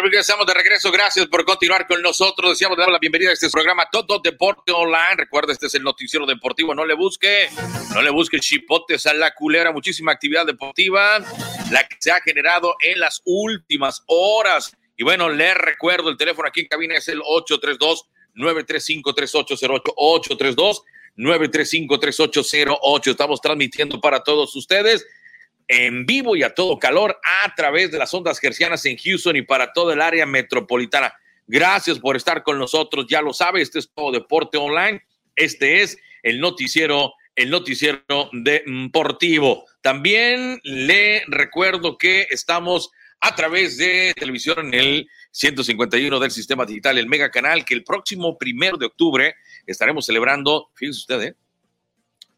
Bueno, pues de regreso. Gracias por continuar con nosotros. Deseamos dar la bienvenida a este programa Todo Deporte Online. Recuerda, este es el noticiero deportivo. No le busque, no le busque chipotes a la culera. Muchísima actividad deportiva, la que se ha generado en las últimas horas. Y bueno, le recuerdo, el teléfono aquí en cabina es el 832-935-3808. 832-935-3808. Estamos transmitiendo para todos ustedes en vivo y a todo calor a través de las ondas gercianas en Houston y para toda el área metropolitana. Gracias por estar con nosotros. Ya lo sabe, este es todo Deporte Online. Este es el noticiero, el noticiero deportivo. También le recuerdo que estamos a través de televisión en el 151 del sistema digital, el Mega Canal, que el próximo primero de octubre estaremos celebrando, fíjese usted, ¿eh?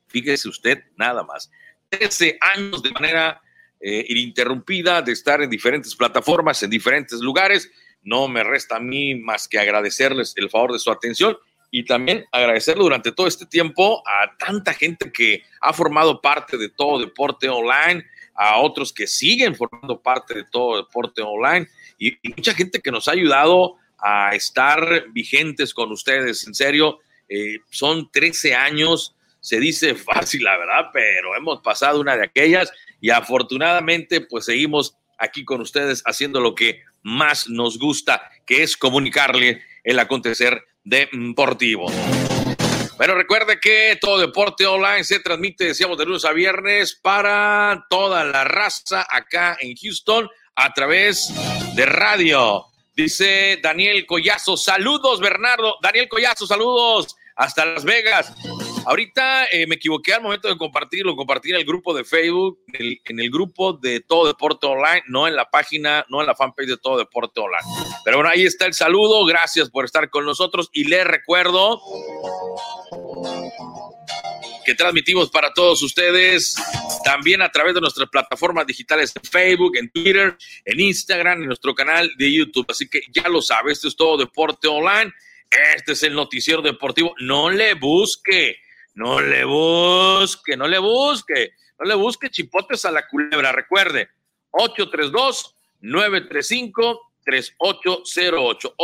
fíjese usted nada más, 13 años de manera eh, ininterrumpida de estar en diferentes plataformas, en diferentes lugares. No me resta a mí más que agradecerles el favor de su atención y también agradecerle durante todo este tiempo a tanta gente que ha formado parte de todo deporte online, a otros que siguen formando parte de todo deporte online y, mucha gente que nos ha ayudado a estar vigentes con ustedes. En serio, eh, son 13 años se dice fácil, la verdad, pero hemos pasado una de aquellas y afortunadamente pues seguimos aquí con ustedes haciendo lo que más nos gusta, que es comunicarle el acontecer deportivo. Pero recuerde que todo deporte online se transmite, decíamos, de lunes a viernes para toda la raza acá en Houston a través de radio. Dice Daniel Collazo, saludos Bernardo. Daniel Collazo, saludos hasta Las Vegas. Ahorita eh, me equivoqué al momento de compartirlo, compartir en el grupo de Facebook, en el, grupo de Todo Deporte Online, no en la página, no en la fanpage de Todo Deporte Online. Pero bueno, ahí está el saludo, gracias por estar con nosotros y les recuerdo que transmitimos para todos ustedes también a través de nuestras plataformas digitales de Facebook, en Twitter, en Instagram, en nuestro canal de YouTube. Así que ya lo sabes, esto es Todo Deporte Online. Este es el noticiero deportivo. No le busque no le busque, no le busque, no le busque chipotes a la culebra. Recuerde, 832-935-3808.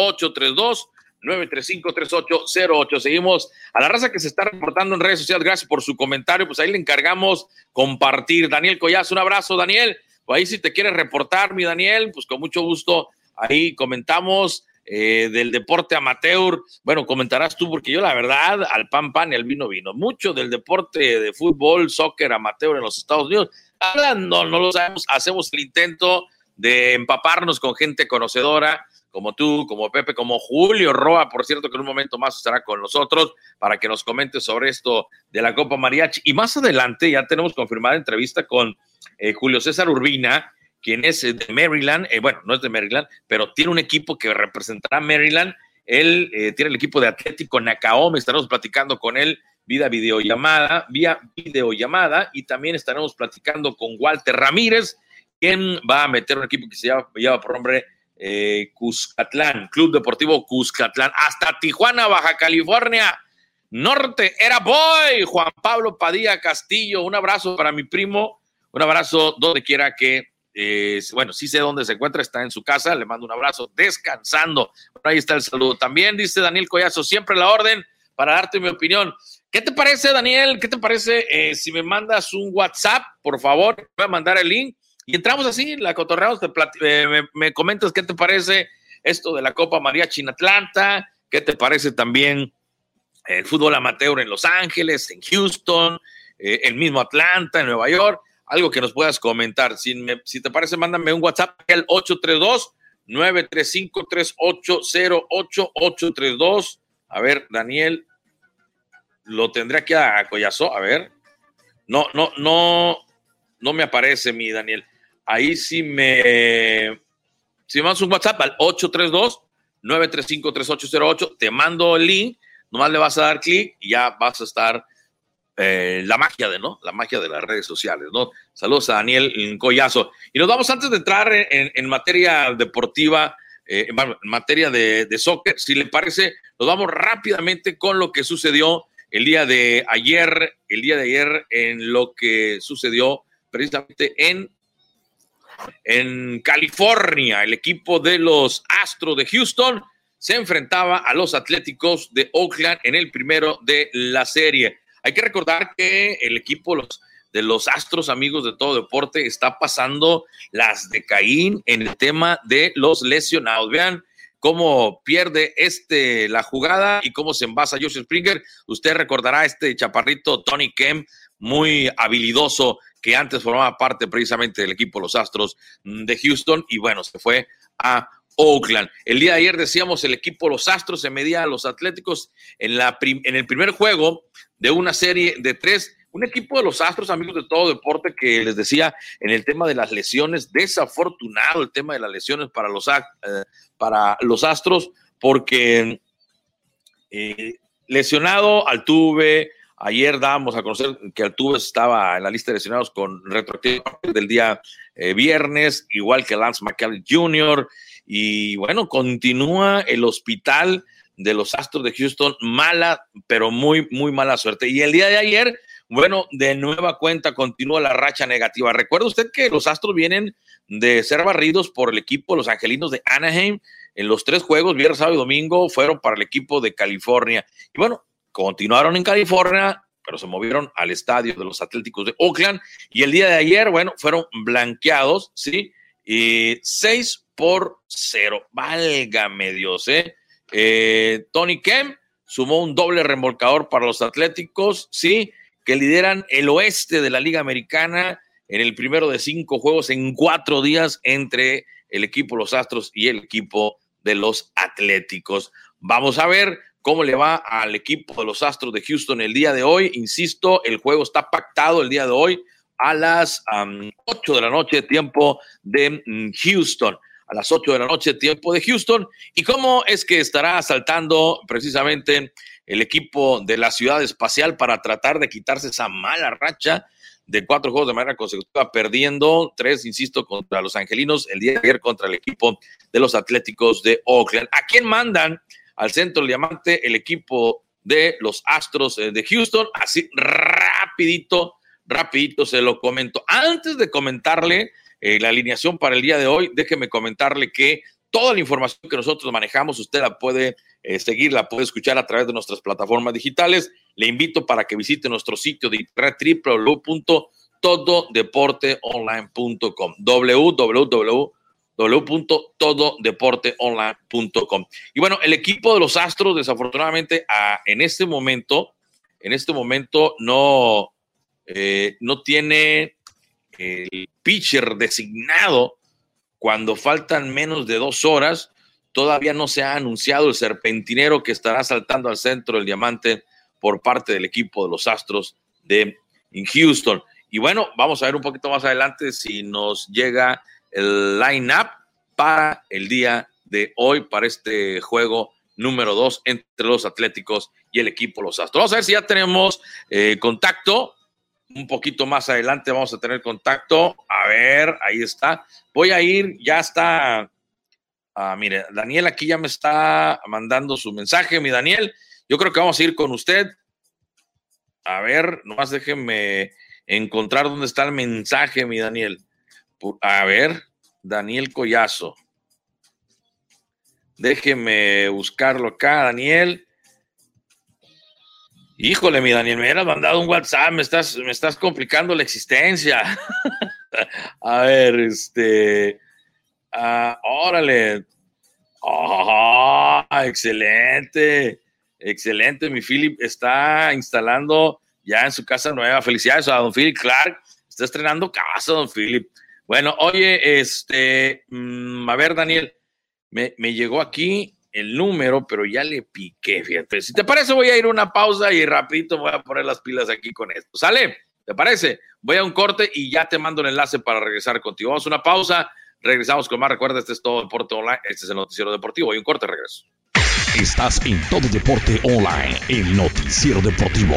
832-935-3808. Seguimos a la raza que se está reportando en redes sociales. Gracias por su comentario. Pues ahí le encargamos compartir. Daniel Collazo, un abrazo, Daniel. Pues ahí si te quieres reportar, mi Daniel, pues con mucho gusto ahí comentamos eh, del deporte amateur. Bueno, comentarás tú, porque yo la verdad, al pan pan y al vino vino. Mucho del deporte de fútbol, soccer amateur en los Estados Unidos. Hablando, no lo sabemos, hacemos el intento de empaparnos con gente conocedora como tú, como Pepe, como Julio Roa, por cierto, que en un momento más estará con nosotros para que nos comente sobre esto de la Copa Mariachi. Y más adelante ya tenemos confirmada entrevista con eh, Julio César Urbina, quien es eh, de Maryland, eh, bueno, no es de Maryland, pero tiene un equipo que representará Maryland. Él eh, tiene el equipo de Atlético Nakaome, estaremos platicando con él vía videollamada, vía videollamada, y también estaremos platicando con Walter Ramírez, quien va a meter un equipo que se llama, lleva por nombre Cuscatlán, Club Deportivo Cuscatlán, hasta Tijuana, Baja California. Norte, era boy, Juan Pablo Padilla Castillo, un abrazo para mi primo, un abrazo donde quiera que eh, bueno, sí sé dónde se encuentra, está en su casa, le mando un abrazo, descansando. ahí está el saludo. También dice Daniel Collazo, siempre la orden para darte mi opinión. ¿Qué te parece, Daniel? ¿Qué te parece eh, si me mandas un WhatsApp, por favor? Voy a mandar el link y entramos así, la cotorreamos, eh, me, me, comentas qué te parece esto de la Copa María China Atlanta, qué te parece también el fútbol amateur en Los Ángeles, en Houston, el mismo Atlanta, en Nueva York algo que nos puedas comentar. Si, si te parece, mándame un WhatsApp al 832 935 3808 A ver, Daniel, lo tendré aquí a, Collazo. A ver. No, no, no, no me aparece mi Daniel. Ahí sí me. Si me mandas un WhatsApp al 832 935 3808, te mando el link, nomás le vas a dar clic y ya vas a estar eh, la magia de, ¿no? La magia de las redes sociales, ¿no? Saludos a Daniel Collazo. Y nos vamos antes de entrar en, materia deportiva, eh, en materia de, de, soccer, si le parece, nos vamos rápidamente con lo que sucedió el día de ayer, el día de ayer en lo que sucedió precisamente en en California, el equipo de los Astros de Houston se enfrentaba a los Atléticos de Oakland en el primero de la serie. Hay que recordar que el equipo de los Astros, amigos de todo deporte, está pasando las de Caín en el tema de los lesionados. Vean cómo pierde este la jugada y cómo se envasa Josh Springer. Usted recordará este chaparrito Tony Kemp, muy habilidoso, que antes formaba parte precisamente del equipo Los Astros de Houston y bueno, se fue a Oakland. El día de ayer decíamos el equipo Los Astros se medía a los Atléticos en, la en el primer juego de una serie de tres. Un equipo de los Astros, amigos de todo deporte, que les decía en el tema de las lesiones, desafortunado el tema de las lesiones para los, eh, para los Astros, porque eh, lesionado Altuve, ayer dábamos a conocer que Altuve estaba en la lista de lesionados con retroactivo del día eh, viernes, igual que Lance McCullers Jr., y bueno, continúa el hospital de los Astros de Houston, mala, pero muy, muy mala suerte. Y el día de ayer, bueno, de nueva cuenta continúa la racha negativa. Recuerda usted que los Astros vienen de ser barridos por el equipo Los Angelinos de Anaheim. En los tres juegos, viernes, sábado y domingo, fueron para el equipo de California. Y bueno, continuaron en California, pero se movieron al estadio de los Atléticos de Oakland. Y el día de ayer, bueno, fueron blanqueados, ¿sí? Y seis por cero. Válgame Dios, ¿eh? ¿Eh? Tony Kemp sumó un doble remolcador para los Atléticos, sí, que lideran el oeste de la Liga Americana en el primero de cinco juegos en cuatro días entre el equipo Los Astros y el equipo de los Atléticos. Vamos a ver cómo le va al equipo de los Astros de Houston el día de hoy. Insisto, el juego está pactado el día de hoy a las ocho 8 de la noche, tiempo de mm, Houston a las 8 de la noche, tiempo de Houston. ¿Y cómo es que estará asaltando precisamente el equipo de la ciudad espacial para tratar de quitarse esa mala racha de cuatro juegos de manera consecutiva, perdiendo tres, insisto, contra los angelinos, el día de ayer contra el equipo de los Atléticos de Oakland. ¿A quién mandan al centro del diamante el equipo de los Astros eh, de Houston? Así rapidito, rapidito se lo comento. Antes de comentarle eh, la alineación para el día de hoy, déjeme comentarle que toda la información que nosotros manejamos, usted la puede eh, seguir, la puede escuchar a través de nuestras plataformas digitales. Le invito para que visite nuestro sitio de internet www.tododeporteonline.com www.tododeporteonline.com Y bueno, el equipo de los Astros, desafortunadamente, en este momento, en este momento no, eh, no tiene el pitcher designado cuando faltan menos de dos horas. Todavía no se ha anunciado el serpentinero que estará saltando al centro del diamante por parte del equipo de los Astros de Houston. Y bueno, vamos a ver un poquito más adelante si nos llega el line-up para el día de hoy, para este juego número dos entre los Atléticos y el equipo Los Astros. Vamos a ver si ya tenemos eh, contacto un poquito más adelante vamos a tener contacto. A ver, ahí está. Voy a ir, ya está. Ah, mire, Daniel aquí ya me está mandando su mensaje, mi Daniel. Yo creo que vamos a ir con usted. A ver, nomás déjenme encontrar dónde está el mensaje, mi Daniel. A ver, Daniel Collazo. Déjeme buscarlo acá, Daniel. Híjole, mi Daniel, me hubieras mandado un WhatsApp, me estás, me estás complicando la existencia. a ver, este. Ah, órale. Ah, excelente. Excelente. Mi Philip está instalando ya en su casa nueva. Felicidades a don Philip Clark. Está estrenando casa, don Philip. Bueno, oye, este. Mm, a ver, Daniel, me, me llegó aquí el número, pero ya le piqué, fíjate. Si te parece, voy a ir a una pausa y rapidito voy a poner las pilas aquí con esto. ¿Sale? ¿Te parece? Voy a un corte y ya te mando el enlace para regresar contigo. Vamos a una pausa, regresamos con más. Recuerda, este es todo Deporte Online, este es el noticiero deportivo. A un corte, regreso. Estás en Todo Deporte Online, el noticiero deportivo.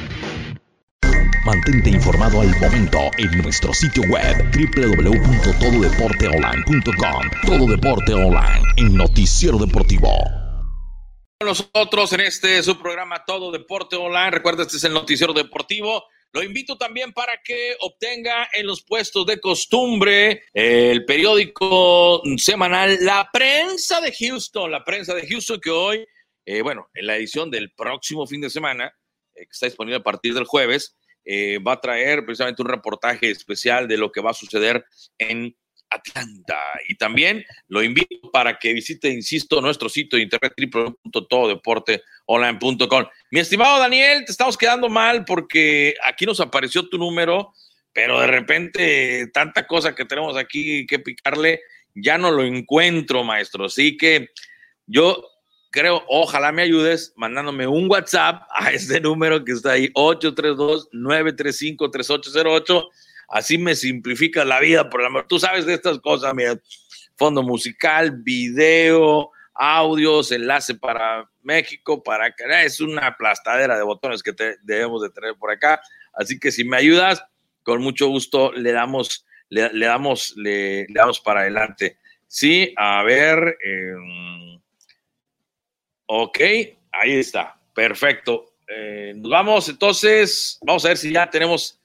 Mantente informado al momento en nuestro sitio web www.tododeporteonline.com. Todo Deporte Online, el noticiero deportivo. Nosotros en este su programa Todo Deporte Online, recuerda este es el noticiero deportivo. Lo invito también para que obtenga en los puestos de costumbre el periódico semanal La Prensa de Houston, la Prensa de Houston que hoy, eh, bueno, en la edición del próximo fin de semana, eh, que está disponible a partir del jueves, eh, va a traer precisamente un reportaje especial de lo que va a suceder en Atlanta. Y también lo invito para que visite, insisto, nuestro sitio de internet www.tododeporteonline.com. Mi estimado Daniel, te estamos quedando mal porque aquí nos apareció tu número, pero de repente tanta cosa que tenemos aquí que picarle, ya no lo encuentro, maestro. Así que yo creo, ojalá me ayudes mandándome un WhatsApp a este número que está ahí, 832-935-3808. Así me simplifica la vida, por amor. Tú sabes de estas cosas, mira, fondo musical, video, audios, enlace para México, para acá. Es una aplastadera de botones que debemos de tener por acá. Así que si me ayudas, con mucho gusto le damos, le, damos, le, damos para adelante. Sí, a ver. Eh, Ok, ahí está. Perfecto. Eh, nos vamos entonces. Vamos a ver si ya tenemos.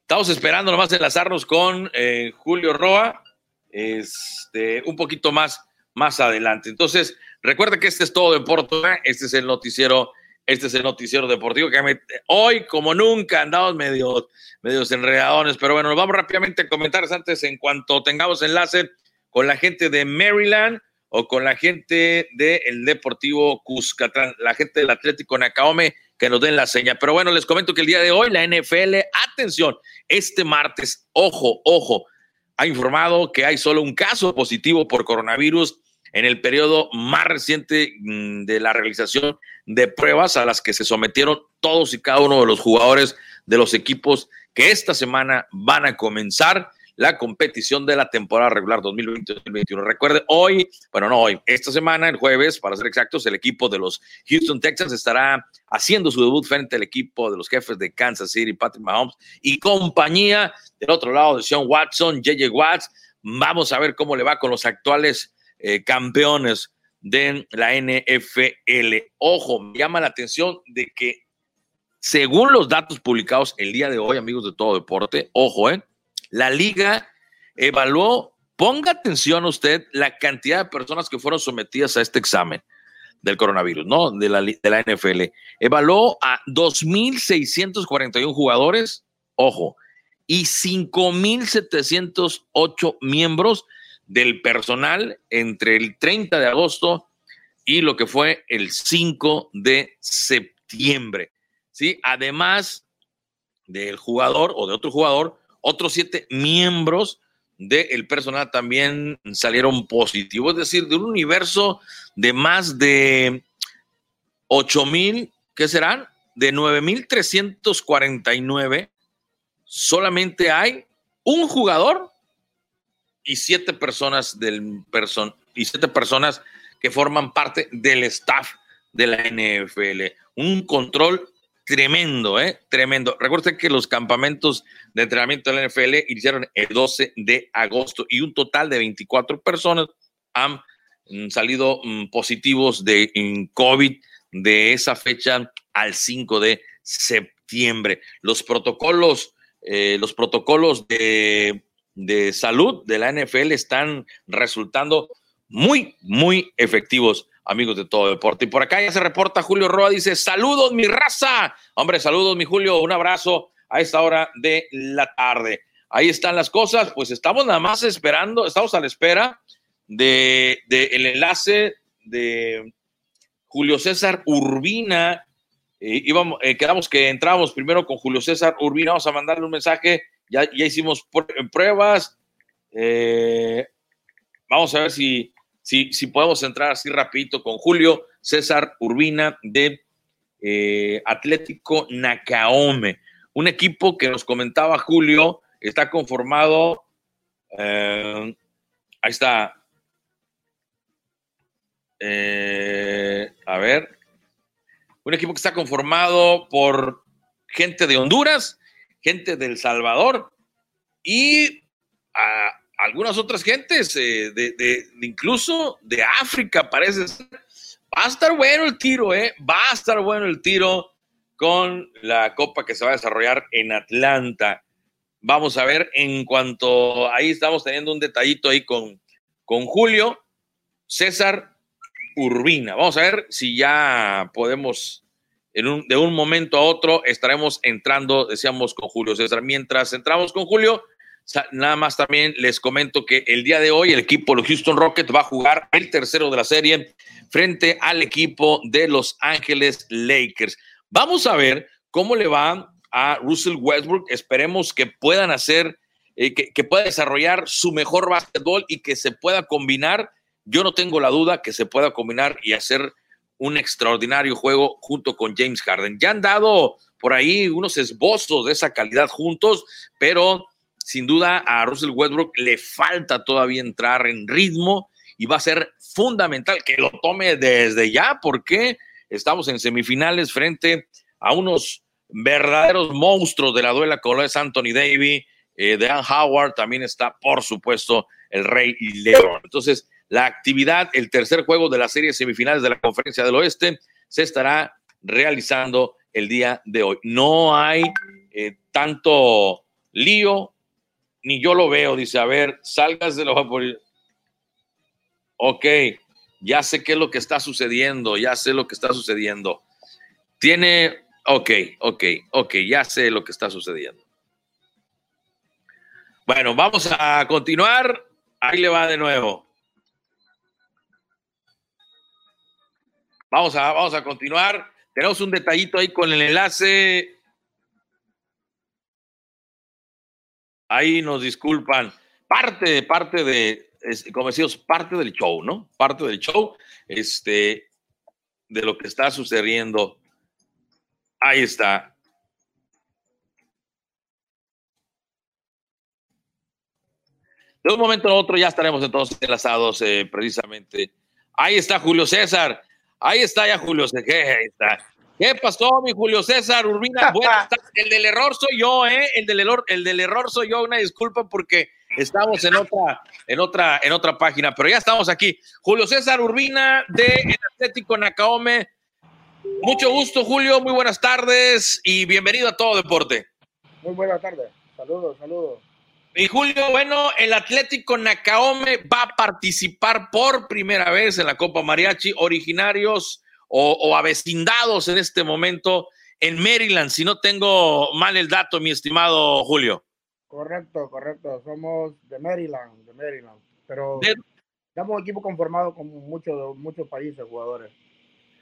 Estamos esperando nomás enlazarnos con eh, Julio Roa. Este, un poquito más, más adelante. Entonces, recuerda que este es todo Deporte. Este es el noticiero. Este es el noticiero deportivo que hoy, como nunca, andamos medio, medios enredadones. Pero bueno, nos vamos rápidamente a comentarios antes en cuanto tengamos enlace con la gente de Maryland o con la gente del Deportivo Cuscatlán, la gente del Atlético Nacaome, que nos den la seña. Pero bueno, les comento que el día de hoy la NFL, atención, este martes, ojo, ojo, ha informado que hay solo un caso positivo por coronavirus en el periodo más reciente mm, de la realización de pruebas a las que se sometieron todos y cada uno de los jugadores de los equipos que esta semana van a comenzar la competición de la temporada regular 2020-2021. Recuerde, hoy, bueno, no hoy, esta semana, el jueves, para ser exactos, el equipo de los Houston Texans estará haciendo su debut frente al equipo de los jefes de Kansas City, Patrick Mahomes y compañía. Del otro lado, de Sean Watson, JJ Watts. Vamos a ver cómo le va con los actuales eh, campeones de la NFL. Ojo, me llama la atención de que según los datos publicados el día de hoy, amigos de todo deporte, ojo, eh, la liga evaluó, ponga atención usted, la cantidad de personas que fueron sometidas a este examen del coronavirus, ¿no? De la, de la NFL. Evaluó a 2.641 jugadores, ojo, y 5.708 miembros del personal entre el 30 de agosto y lo que fue el 5 de septiembre. ¿sí? Además del jugador o de otro jugador, otros siete miembros del personal también salieron positivos, es decir, de un universo de más de 8 mil, ¿qué serán? De 9 mil 349, solamente hay un jugador y siete personas del person y siete personas que forman parte del staff de la NFL. Un control tremendo, ¿eh? Tremendo. Recuerden que los campamentos de entrenamiento de la NFL iniciaron el 12 de agosto y un total de 24 personas han mm, salido mm, positivos de COVID de esa fecha al 5 de septiembre. Los protocolos, eh, los protocolos de salud de la NFL están resultando muy, muy efectivos amigos de todo deporte. Y por acá ya se reporta Julio Roa, dice, saludos mi raza. Hombre, saludos mi Julio, un abrazo a esta hora de la tarde. Ahí están las cosas, pues estamos nada más esperando, estamos a la espera de, el enlace de Julio César Urbina. Eh, eh, quedamos que entramos primero con Julio César Urbina, vamos a mandarle un mensaje, ya, ya hicimos pruebas. Eh, vamos a ver si si, podemos entrar así rapidito con Julio César Urbina de eh, Atlético Nakaome, un equipo que nos comentaba Julio, está conformado, eh, ahí está, eh, a ver, un equipo que está conformado por gente de Honduras, gente de El Salvador y algunas otras gentes, de, incluso de África, parece ser. Va a estar bueno el tiro, ¿eh? Va a estar bueno el tiro con la copa que se va a desarrollar en Atlanta. Vamos a ver en cuanto ahí estamos teniendo un detallito ahí con, con Julio César Urbina. Vamos a ver si ya podemos, en un, de un momento a otro, estaremos entrando, decíamos, con Julio César. Mientras entramos con Julio, Nada más también les comento que el día de hoy el equipo de los Houston Rockets va a jugar el tercero de la serie frente al equipo de Los Ángeles Lakers. Vamos a ver cómo le va a Russell Westbrook. Esperemos que puedan hacer, eh, que, que, pueda desarrollar su mejor básquetbol y que se pueda combinar. Yo no tengo la duda que se pueda combinar y hacer un extraordinario juego junto con James Harden. Ya han dado por ahí unos esbozos de esa calidad juntos, pero sin duda a Russell Westbrook le falta todavía entrar en ritmo y va a ser fundamental que lo tome desde ya porque estamos en semifinales frente a unos verdaderos monstruos de la duela como es Anthony Davis, eh, Dan Howard, también está por supuesto el Rey León. Entonces, la actividad, el tercer juego de la serie semifinales de la Conferencia del Oeste se estará realizando el día de hoy. No hay eh, tanto lío, ni yo lo veo. Dice, a ver, salgas de los Ok, ya sé qué es lo que está sucediendo, ya sé lo que está sucediendo. Tiene, ok, ok, ok, ya sé lo que está sucediendo. Bueno, vamos a continuar. Ahí le va de nuevo. Vamos a, vamos a continuar. Tenemos un detallito ahí con el enlace. Ahí nos disculpan. Parte, parte de, como decíamos, parte del show, ¿no? Parte del show, este, de lo que está sucediendo. Ahí está. De un momento a otro ya estaremos entonces enlazados eh, precisamente. Ahí está Julio César. Ahí está ya Julio César. Ahí está. ¿Qué pasó, mi Julio César Urbina? el del error soy yo, ¿eh? El del error, el del error soy yo. Una disculpa porque estamos en otra, en otra, en otra página, pero ya estamos aquí. Julio César Urbina de el Atlético Nacaome. Mucho gusto, Julio. Muy buenas tardes y bienvenido a todo deporte. Muy buenas tardes. Saludos, saludos. Y Julio, bueno, el Atlético Nacaome va a participar por primera vez en la Copa Mariachi, originarios o, avecindados en este momento en Maryland, si no tengo mal el dato, mi estimado Julio. Correcto, correcto. Somos de Maryland, de Maryland. Pero estamos un equipo conformado con muchos, muchos países, jugadores.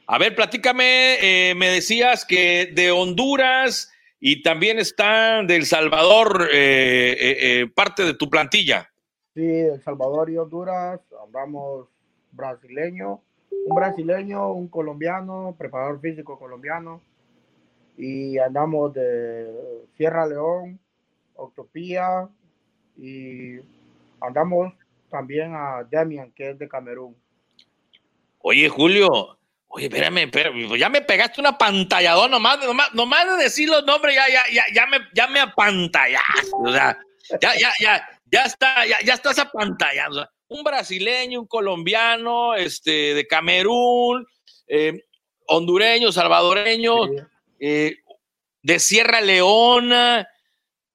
A ver, platícame, eh, me decías que de Honduras y también está de El Salvador eh, eh, parte de tu plantilla. Sí, El Salvador y Honduras, hablamos brasileño, un brasileño, un colombiano, preparador físico colombiano, y andamos de Sierra León, Octopía, y andamos también a Demian, que es de Camerún. Oye, Julio, oye, espérame, espérame, pues ya me pegaste una pantalladora, nomás, nomás, nomás de decir los nombres, ya, ya, ya, ya me, ya me apantallaste, o sea, ya, ya, ya, ya está, ya, ya estás apantallado, o sea, un brasileño, un colombiano, este, de Camerún, eh, hondureño, salvadoreño, eh, de Sierra Leona.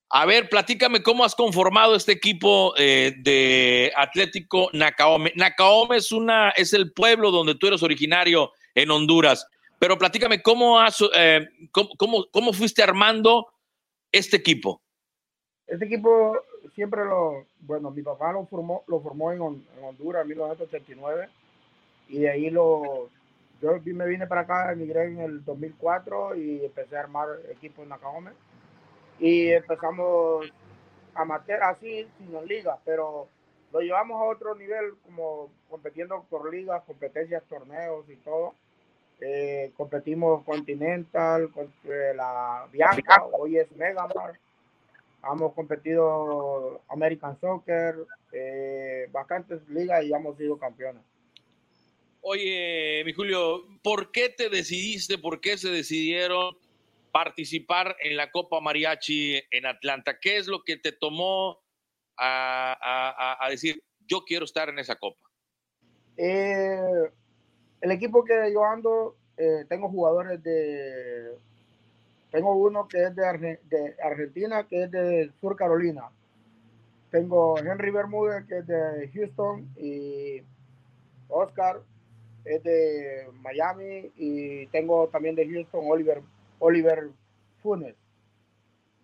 A ver, platícame cómo has conformado este equipo eh, de Atlético Nacaome. Nacaome es, una, es el pueblo donde tú eres originario en Honduras, pero platícame cómo, has, cómo, cómo fuiste armando este equipo. Este equipo siempre lo, bueno, mi papá lo formó, lo formó en, Honduras en 1989 y de ahí lo, yo me vine para acá, emigré en el 2004 y empecé a armar equipo en Nakahome y empezamos a amateur así, sin ligas, pero lo llevamos a otro nivel como compitiendo por ligas, competencias, torneos y todo. eh, competimos Continental, con, eh, la Bianca, hoy es Megamar. Hemos competido American Soccer, eh, bastantes ligas y hemos sido campeones. Oye, mi Julio, ¿por qué te decidiste, por qué se decidieron participar en la Copa Mariachi en Atlanta? ¿Qué es lo que te tomó a, a, a decir, yo quiero estar en esa Copa? Eh, el equipo que yo ando, eh, tengo jugadores de. Tengo uno que es de, Argentina, que es de Sur Carolina. Tengo Henry Bermúdez, que es de Houston, y Oscar es de Miami, y tengo también de Houston Oliver, Oliver Funes.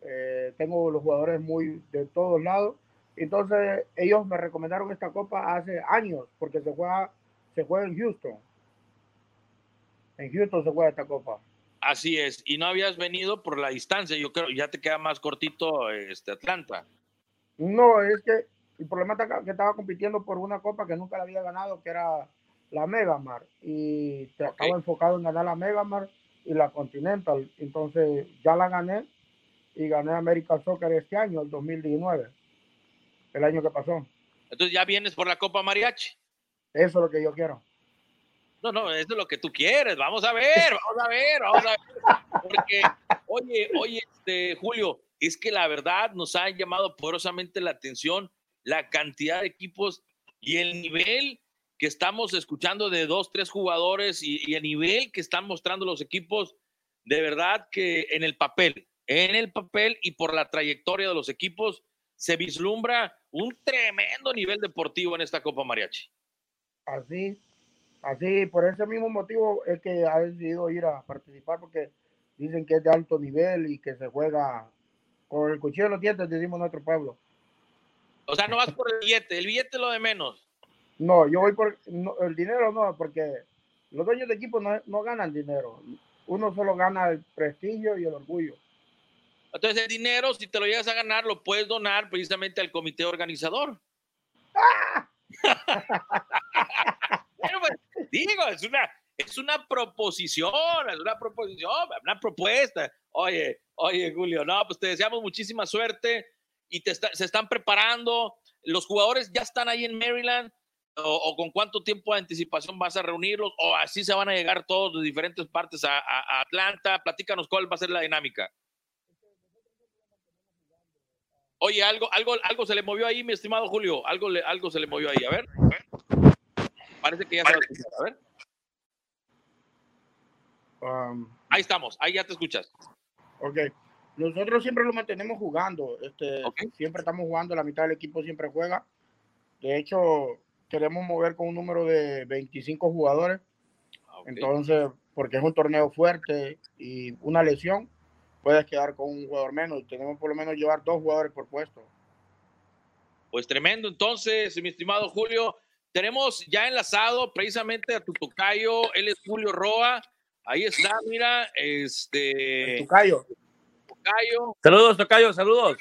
Eh, tengo los jugadores muy de todos lados. Entonces, ellos me recomendaron esta copa hace años, porque se juega, se juega en Houston. En Houston se juega esta copa. Así es, y no habías venido por la distancia, yo creo, ya te queda más cortito este Atlanta. No, es que el problema es que estaba compitiendo por una copa que nunca la había ganado, que era la Megamar, y estaba enfocado en ganar la Megamar y la Continental, entonces ya la gané y gané América Soccer este año, el 2019, el año que pasó. Entonces ya vienes por la Copa Mariachi. Eso es lo que yo quiero. No, no, eso es lo que tú quieres. Vamos a ver, vamos a ver, vamos a ver. Porque, oye, oye, este, Julio, es que la verdad nos ha llamado poderosamente la atención la cantidad de equipos y el nivel que estamos escuchando de dos, tres jugadores y, y el nivel que están mostrando los equipos, de verdad que en el papel, en el papel y por la trayectoria de los equipos, se vislumbra un tremendo nivel deportivo en esta Copa Mariachi. Así, Así, por ese mismo motivo es que ha decidido ir a participar porque dicen que es de alto nivel y que se juega con el cuchillo de los dientes, decimos nuestro pueblo. O sea, no vas por el billete, el billete es lo de menos. No, yo voy por el dinero, no, porque los dueños de equipo no, no ganan dinero. Uno solo gana el prestigio y el orgullo. Entonces, el dinero, si te lo llegas a ganar, lo puedes donar precisamente al comité organizador. ¡Ah! Pues, digo, es una, es una proposición, es una proposición, una propuesta. Oye, oye, Julio, no, pues te deseamos muchísima suerte y te se están preparando. Los jugadores ya están ahí en Maryland. O, con cuánto tiempo de anticipación vas a reunirlos, o así se van a llegar todos de diferentes partes a, a Atlanta. Platícanos cuál va a ser la dinámica. Oye, algo, algo, algo se le movió ahí, mi estimado Julio. Algo, algo se le movió ahí. A ver. Parece que ya se A ver. Um, ahí estamos, ahí ya te escuchas. Ok. Nosotros siempre lo mantenemos jugando. Este, Siempre estamos jugando, la mitad del equipo siempre juega. De hecho, queremos mover con un número de 25 jugadores. Ah, Entonces, porque es un torneo fuerte y una lesión, puedes quedar con un jugador menos. Tenemos por lo menos llevar dos jugadores por puesto. Pues tremendo. Entonces, mi estimado Julio, tenemos ya enlazado precisamente a tu tocayo, él es Julio Roa. Ahí está, mira, este. Tocayo. Tocayo. Saludos, tocayo, saludos.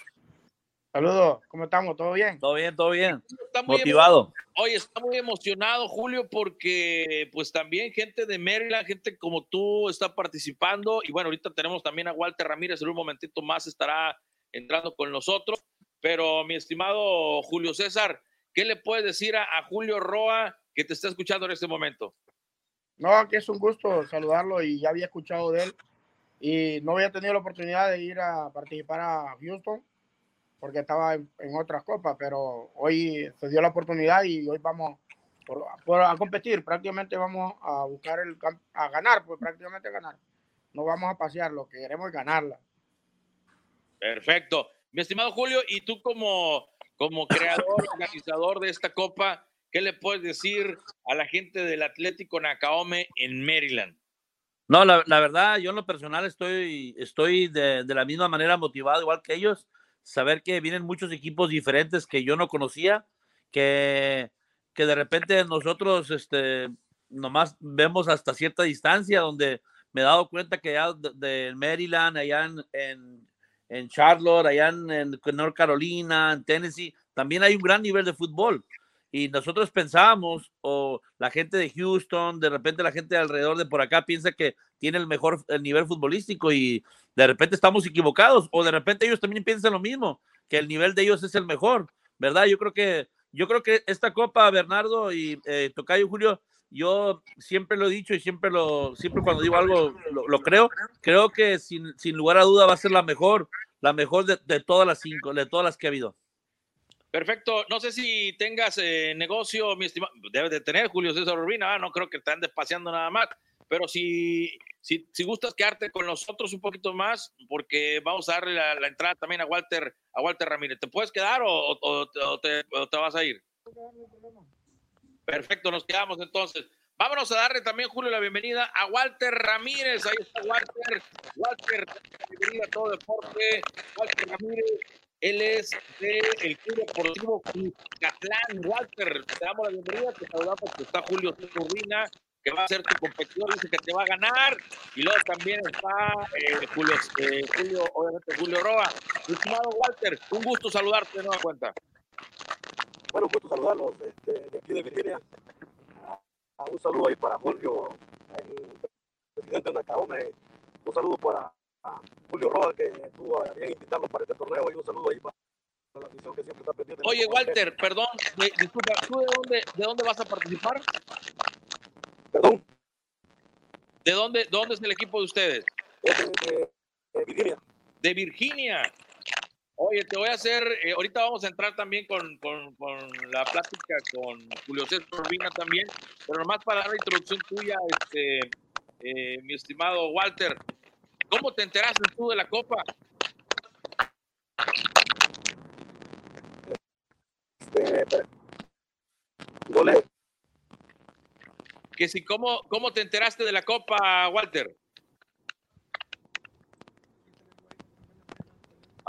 Saludos, ¿cómo estamos? ¿Todo bien? Todo bien, todo bien. Está muy Motivado. Oye, está muy emocionado, Julio, porque pues también gente de Maryland, gente como tú está participando. Y bueno, ahorita tenemos también a Walter Ramírez, en un momentito más estará entrando con nosotros. Pero mi estimado Julio César, ¿Qué le puedes decir a, Julio Roa que te está escuchando en este momento? No, que es un gusto saludarlo y ya había escuchado de él y no había tenido la oportunidad de ir a participar a Houston porque estaba en, otras copas, pero hoy se dio la oportunidad y hoy vamos a competir, prácticamente vamos a buscar el a ganar, pues prácticamente ganar. No vamos a pasear, lo que queremos es ganarla. Perfecto. Mi estimado Julio, y tú como como creador, organizador de esta copa, ¿qué le puedes decir a la gente del Atlético Nacaome en Maryland? No, la, verdad, yo en lo personal estoy, estoy de, la misma manera motivado, igual que ellos, saber que vienen muchos equipos diferentes que yo no conocía, que, que de repente nosotros este, nomás vemos hasta cierta distancia, donde me he dado cuenta que ya de, Maryland, allá en en Charlotte, allá en, North Carolina, en Tennessee, también hay un gran nivel de fútbol. y nosotros pensábamos, o la gente de Houston, de repente la gente alrededor de por acá piensa que tiene el mejor el nivel futbolístico y de repente estamos equivocados, o de repente ellos también piensan lo mismo, que el nivel de ellos es el mejor, ¿verdad? Yo creo que, yo creo que esta Copa, Bernardo y eh, Tocayo Julio, yo siempre lo he dicho y siempre lo, siempre cuando digo algo lo, creo, creo que sin, sin, lugar a duda va a ser la mejor, la mejor de, de todas las cinco, de todas las que ha habido. Perfecto. No sé si tengas eh, negocio, mi estimado. Debes de tener, Julio César Urbina. Ah, no creo que te andes paseando nada más. Pero si, si, si, gustas quedarte con nosotros un poquito más, porque vamos a darle la, entrada también a Walter, a Walter Ramírez. ¿Te puedes quedar o, o, te, te, vas a ir? Perfecto, nos quedamos entonces. Vámonos a darle también, Julio, la bienvenida a Walter Ramírez. Ahí está Walter. Walter, bienvenida a todo deporte. Walter Ramírez, él es del Club Deportivo Catlán. Walter, te damos la bienvenida, te saludamos porque está Julio Turbina, que va a ser tu competidor, dice que te va a ganar. Y luego también está eh, Julio, eh, Julio, obviamente Julio Roa. Estimado Walter, un gusto saludarte de nueva cuenta. Bueno, un gusto saludarlos este, de aquí de Virginia. un saludo ahí para Julio, el presidente de Nacaome. Un saludo para Julio Roa, que estuvo bien invitarnos para este torneo. Y un saludo ahí para la afición que siempre está pendiente. Oye, Walter, perdón, disculpa, ¿tú de dónde, de dónde vas a participar? Perdón. ¿De dónde, dónde es el equipo de ustedes? De, de, Virginia. De Virginia. Oye, te voy a hacer, eh, ahorita vamos a entrar también con, con, con, la plática con Julio César Urbina también, pero nomás para dar la introducción tuya, este, eh, mi estimado Walter, ¿Cómo te enteraste tú de la Copa? Que si, ¿cómo, ¿cómo te enteraste de la Copa, Walter?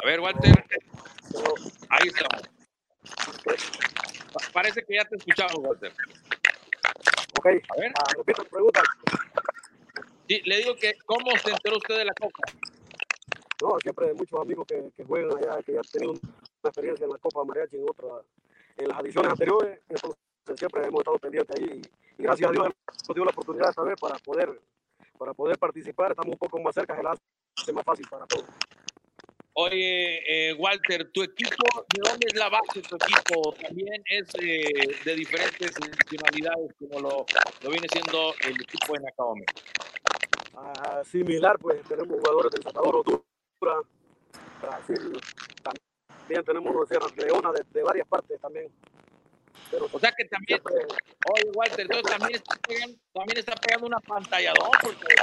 Ver, Walter. Ahí estamos. Parece que ya te escuchamos, Walter. Ok, a ver. Ah, pregunta. Sí, le digo que, ¿cómo se enteró usted de la Copa? No, siempre hay muchos amigos que, que juegan allá, que ya han tenido una experiencia en la Copa Mariachi en otras, en las ediciones anteriores, entonces siempre hemos estado pendientes ahí y, gracias a Dios nos dio la oportunidad esta vez para poder, para poder participar, estamos un poco más cerca, hace más fácil para todos. Oye, eh, Walter, ¿tu equipo, de dónde es la base de tu equipo? También es eh, de diferentes nacionalidades, como lo, lo, viene siendo el equipo de Nakaome. Ah, similar, pues tenemos jugadores del Salvador, Honduras, Brasil, también tenemos de Sierra Leona, de, varias partes también. Pero, o sea que también, oye Walter, entonces también está pegando, también está pegando una pantalla porque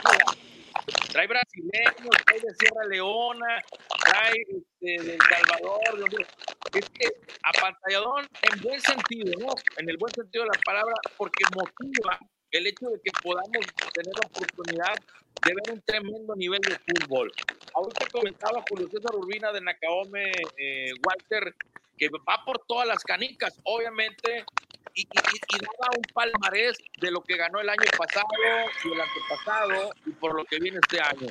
trae brasileños, trae de Sierra Leona, trae este, del Salvador, es que apantalladón en buen sentido, ¿no? En el buen sentido de la palabra, porque motiva el hecho de que podamos tener la oportunidad de ver un tremendo nivel de fútbol. Ahorita comentaba Julio César Urbina de Nacaome, eh, Walter, que va por todas las canicas, obviamente, y, y, daba un palmarés de lo que ganó el año pasado y el antepasado y por lo que viene este año.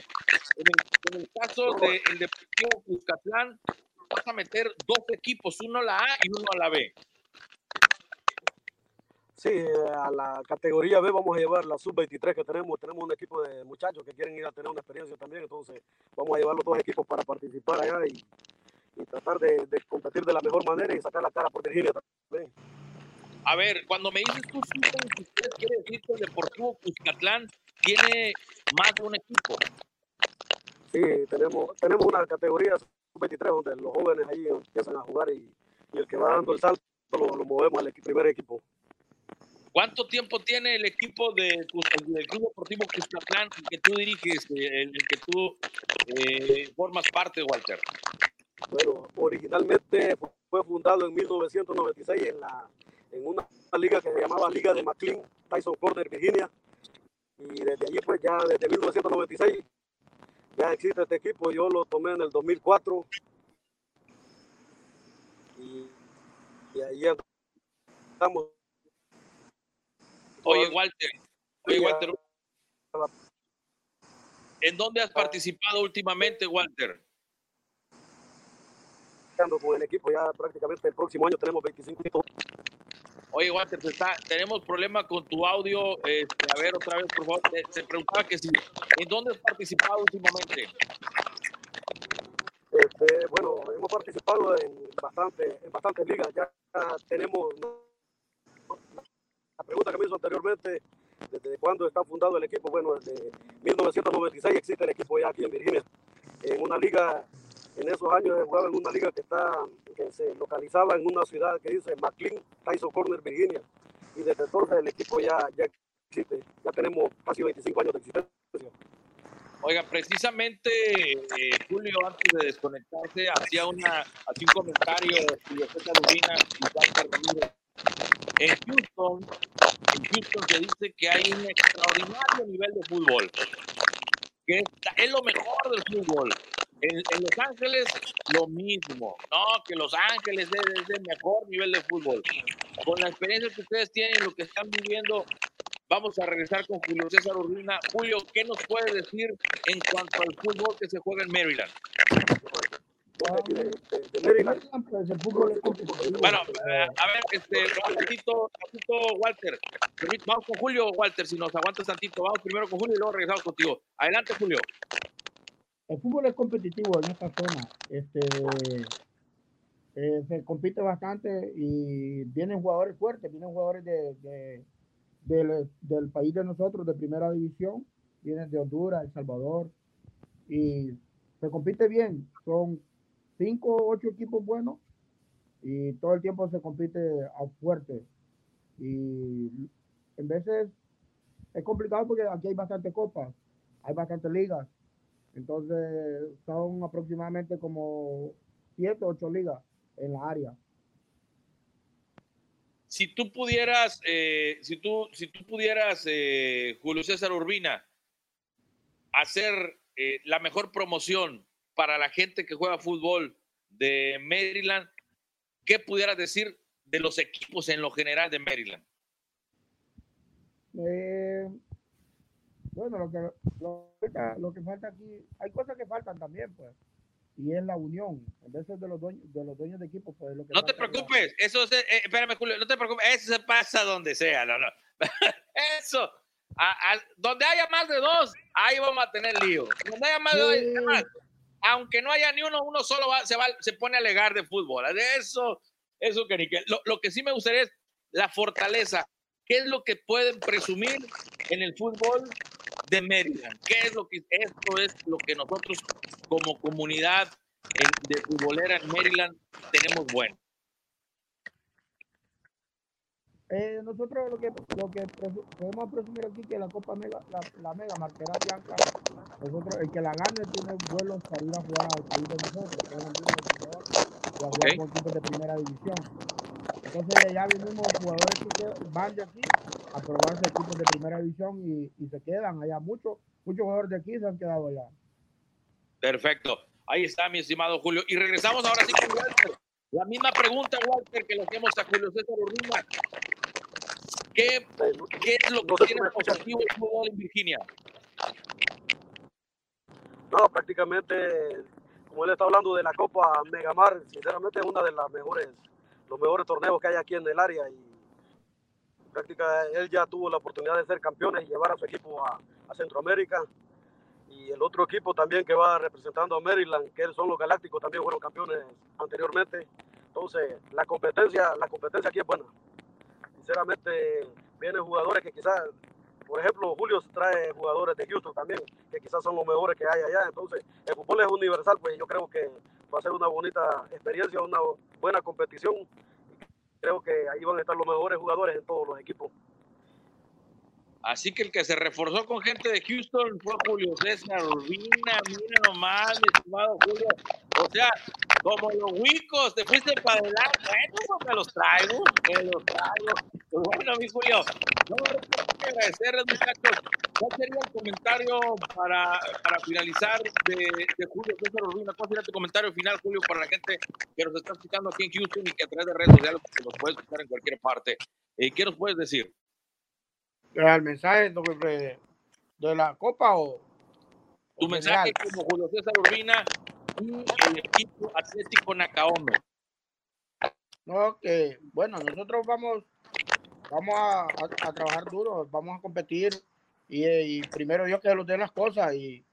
En el, caso del de Deportivo Cuscatlán, vas a meter dos equipos, uno a la A y uno a la B. Sí, a la categoría B vamos a llevar la sub-23 que tenemos. Tenemos un equipo de muchachos que quieren ir a tener una experiencia también. Entonces, vamos a llevar los dos equipos para participar allá y, tratar de, de, competir de la mejor manera y sacar la cara por Virginia también. A ver, cuando me dices tú sub-23, quiere decir que el Deportivo Cuscatlán tiene más de un equipo. Sí, tenemos, tenemos una categoría sub-23 donde los jóvenes ahí empiezan a jugar y, el que va dando el salto lo, lo movemos al primer equipo. ¿Cuánto tiempo tiene el equipo de, del Club Deportivo Cuscatlán que tú diriges, eh, el, que tú eh, formas parte, Walter? Bueno, originalmente fue fundado en 1996 en, la, en una liga que se llamaba Liga de McLean, Tyson Corner, Virginia. Y desde allí, pues ya desde 1996, ya existe este equipo. Yo lo tomé en el 2004. Y, y ahí estamos Oye, Walter, oye, Walter, ¿en dónde has participado últimamente, Walter? Con el equipo ya prácticamente el próximo año tenemos 25 Oye, Walter, te está- tenemos problema con tu audio. Este, a ver, otra vez, por favor. Te, te preguntaba que si, ¿en dónde has participado últimamente? Este, bueno, hemos participado en bastante, en bastantes ligas. Ya tenemos la pregunta que me hizo anteriormente, desde cuándo está fundado el equipo. Bueno, desde 1996 existe el equipo ya aquí en Virginia. En una liga, en esos años jugaba en una liga que está, que se localizaba en una ciudad que dice McLean, Tyson Corner, Virginia. Y desde entonces el equipo ya, ya existe. Ya tenemos casi 25 años de existencia. Oiga, precisamente eh, Julio, antes de desconectarse, hacía, una, hacía un comentario Julio César Urbina y. En Houston, en Houston se dice que hay un extraordinario nivel de fútbol, que es lo mejor del fútbol. En, Los Ángeles, lo mismo. No, que Los Ángeles es, es el mejor nivel de fútbol. Con la experiencia que ustedes tienen, lo que están viviendo, Vamos a regresar con Julio César Urbina. Julio, ¿qué nos puede decir en cuanto al fútbol que se juega en Maryland? Bueno, eh, a ver, este, un tantito, tantito, Walter. Vamos con Julio, Walter, si nos aguantas tantito. Vamos primero con Julio y luego regresamos contigo. Adelante, Julio. El fútbol es competitivo en esta zona. Este, eh, se compite bastante y vienen jugadores fuertes, vienen jugadores de, de- del, país de nosotros, de primera división, vienen de Honduras, El Salvador, y se compite bien. Son cinco o ocho equipos buenos y todo el tiempo se compite a fuerte. Y en veces es complicado porque aquí hay bastante copas, hay bastantes ligas. Entonces son aproximadamente como siete, ocho ligas en la área. Si tú pudieras, eh, si tú, si tú pudieras, eh, Julio César Urbina, hacer eh, la mejor promoción para la gente que juega fútbol de Maryland, ¿qué pudieras decir de los equipos en lo general de Maryland? Eh, bueno, lo que, lo, que- lo que falta aquí, hay cosas que faltan también, pues, y es la unión. En vez de los dueños de, los dueños de equipo, pues lo que No te es la- preocupes, eso se, eh, espérame, Julio, no te preocupes, eso se pasa donde sea, no, no. Eso, a- a- donde haya más de dos, ahí vamos a tener lío. Donde haya más de dos, además, aunque no haya ni uno, uno solo va- se, va, se pone a alegar de fútbol. De eso, eso que ni que. Lo, lo que sí me gustaría es la fortaleza. ¿Qué es lo que pueden presumir en el fútbol de Maryland? ¿Qué es lo que esto es lo que nosotros como comunidad en- de futbolera en Maryland tenemos bueno? Eh, nosotros lo que, lo que presu- podemos presumir aquí que la Copa Mega, la, la Mega Marquera Bianca, nosotros, el que la gane tiene vuelos para ir a jugar al país de nosotros, que es El y a jugar con equipos de primera división. Entonces ya venimos jugadores que van de aquí a probarse equipos de primera división y, y se quedan allá. Muchos muchos jugadores de aquí se han quedado allá. Perfecto. Ahí está, mi estimado Julio. Y regresamos ahora sí con Walter. La misma pregunta, Walter, que le hacemos a Julio César Urbina. ¿Qué, qué es lo que tiene positivo el fútbol en Virginia? No, prácticamente, como él está hablando de la Copa Megamar, sinceramente es una de las mejores, los mejores torneos que hay aquí en el área y prácticamente él ya tuvo la oportunidad de ser campeones y llevar a su equipo a, a Centroamérica y el otro equipo también que va representando a Maryland, que son los Galácticos, también fueron campeones anteriormente. Entonces, la competencia, la competencia aquí es buena. Sinceramente, vienen jugadores que quizás, por ejemplo, Julio trae jugadores de Houston también, que quizás son los mejores que hay allá. Entonces, el fútbol es universal, pues yo creo que va a ser una bonita experiencia, una buena competición. Creo que ahí van a estar los mejores jugadores en todos los equipos. Así que el que se reforzó con gente de Houston fue Julio César Urbina. Mira nomás, mi estimado Julio. O sea, como los huicos, te fuiste para adelante. Bueno, me los traigo, me los traigo. Pues bueno, mi Julio, no, que agradecerles, muchachos. ¿Cuál sería el comentario para, para finalizar de, de Julio César Urbina? ¿Cuál sería tu comentario final, Julio, para la gente que nos está escuchando aquí en Houston y que a través de redes sociales que nos puede escuchar en cualquier parte? Eh, ¿Qué nos puedes decir? ¿El mensaje de, de la Copa o...? Tu o mensaje general? como Julio César Urbina y el equipo Atlético Nacaome. No, que bueno, nosotros vamos vamos a, a- a trabajar duro, vamos a competir y, y primero Dios que nos den las cosas y,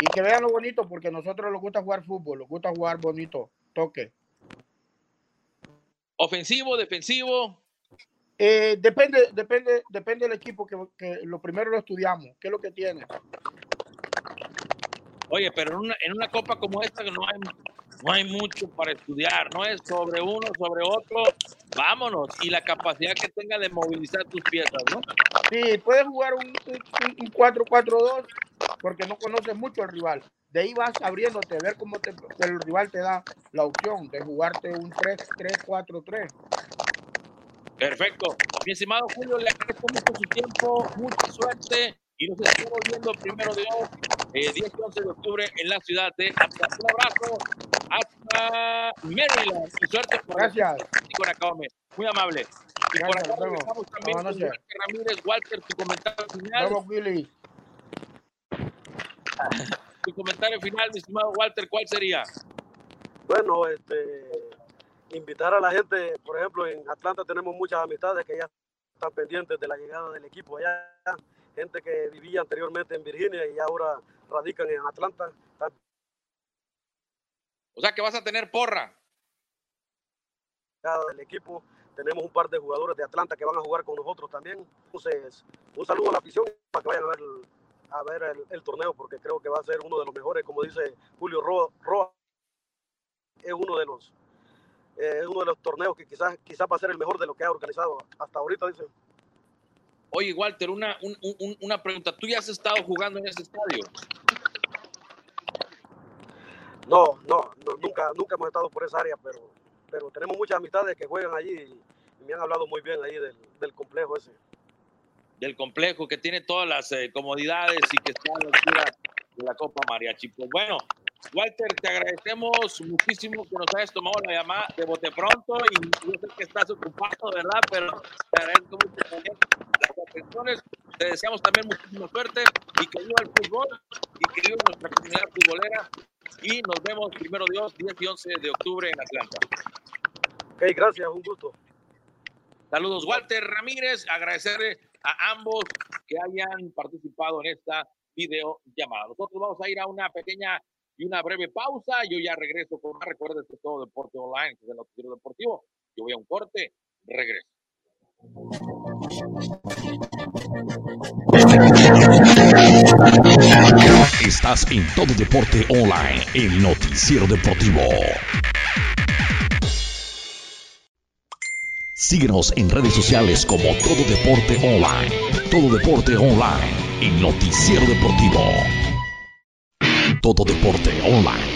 y que vean lo bonito, porque a nosotros nos gusta jugar fútbol, nos gusta jugar bonito, toque. Ofensivo, defensivo. Eh, depende, depende, depende del equipo que, que lo primero lo estudiamos, qué es lo que tiene. Oye, pero en una, en una copa como esta que no hay, no hay mucho para estudiar, no es sobre uno, sobre otro. Vámonos. Y la capacidad que tenga de movilizar tus piezas, ¿no? Sí, puedes jugar un, un, un 4-4-2 porque no conoces mucho al rival. De ahí vas abriéndote, ver cómo te, el rival te da la opción de jugarte un 3-3-4-3. Perfecto. Mi estimado Julio, le agradezco mucho su tiempo, mucha suerte y nos estamos viendo primero de hoy, eh, 10 y 11 de octubre en la ciudad de Atlanta. Un abrazo hasta Maryland y suerte por Gracias. con Acaume. Muy amable. Y por acá estamos también Buenas con noches. Walter Ramírez. Walter, tu comentario final. Vamos, Willy. Tu comentario final, mi estimado Walter, ¿cuál sería? Bueno, este, invitar a la gente, por ejemplo, en Atlanta tenemos muchas amistades que ya están pendientes de la llegada del equipo allá, gente que vivía anteriormente en Virginia y ahora radican en Atlanta. O sea que vas a tener porra. del equipo. Tenemos un par de jugadores de Atlanta que van a jugar con nosotros también. Entonces, un saludo a la afición para que vayan a ver, a ver el, el torneo porque creo que va a ser uno de los mejores, como dice Julio Roa, Roa es uno de los eh, es uno de los torneos que quizás quizás va a ser el mejor de lo que ha organizado hasta ahorita, dice. Oye, Walter, una, un- un- una pregunta. ¿Tú ya has estado jugando en ese estadio? No, no, no, nunca, nunca hemos estado por esa área, pero, pero tenemos muchas amistades que juegan allí y, y me han hablado muy bien ahí del, del complejo ese. del complejo que tiene todas las eh, comodidades y que está a la altura de la Copa Mariachi. Pues bueno, Walter, te agradecemos muchísimo que nos hayas tomado la llamada de bote pronto y yo sé que estás ocupado, ¿verdad? Pero te agradezco mucho Te deseamos también muchísima suerte y que viva el fútbol y que viva nuestra comunidad futbolera. Y nos vemos, primero Dios, 10 y 11 de octubre en Atlanta. Ok, gracias, un gusto. Saludos, Walter Ramírez. Agradecerle a ambos que hayan participado en esta video llamada. Nosotros vamos a ir a una pequeña y una breve pausa. Yo ya regreso con más. Recuerden que todo deporte online, que es el noticiero deportivo. Yo voy a un corte, regreso. Estás en Todo Deporte Online, el noticiero deportivo. Síguenos en redes sociales como Todo Deporte Online. Todo Deporte Online, el noticiero deportivo. Todo Deporte Online,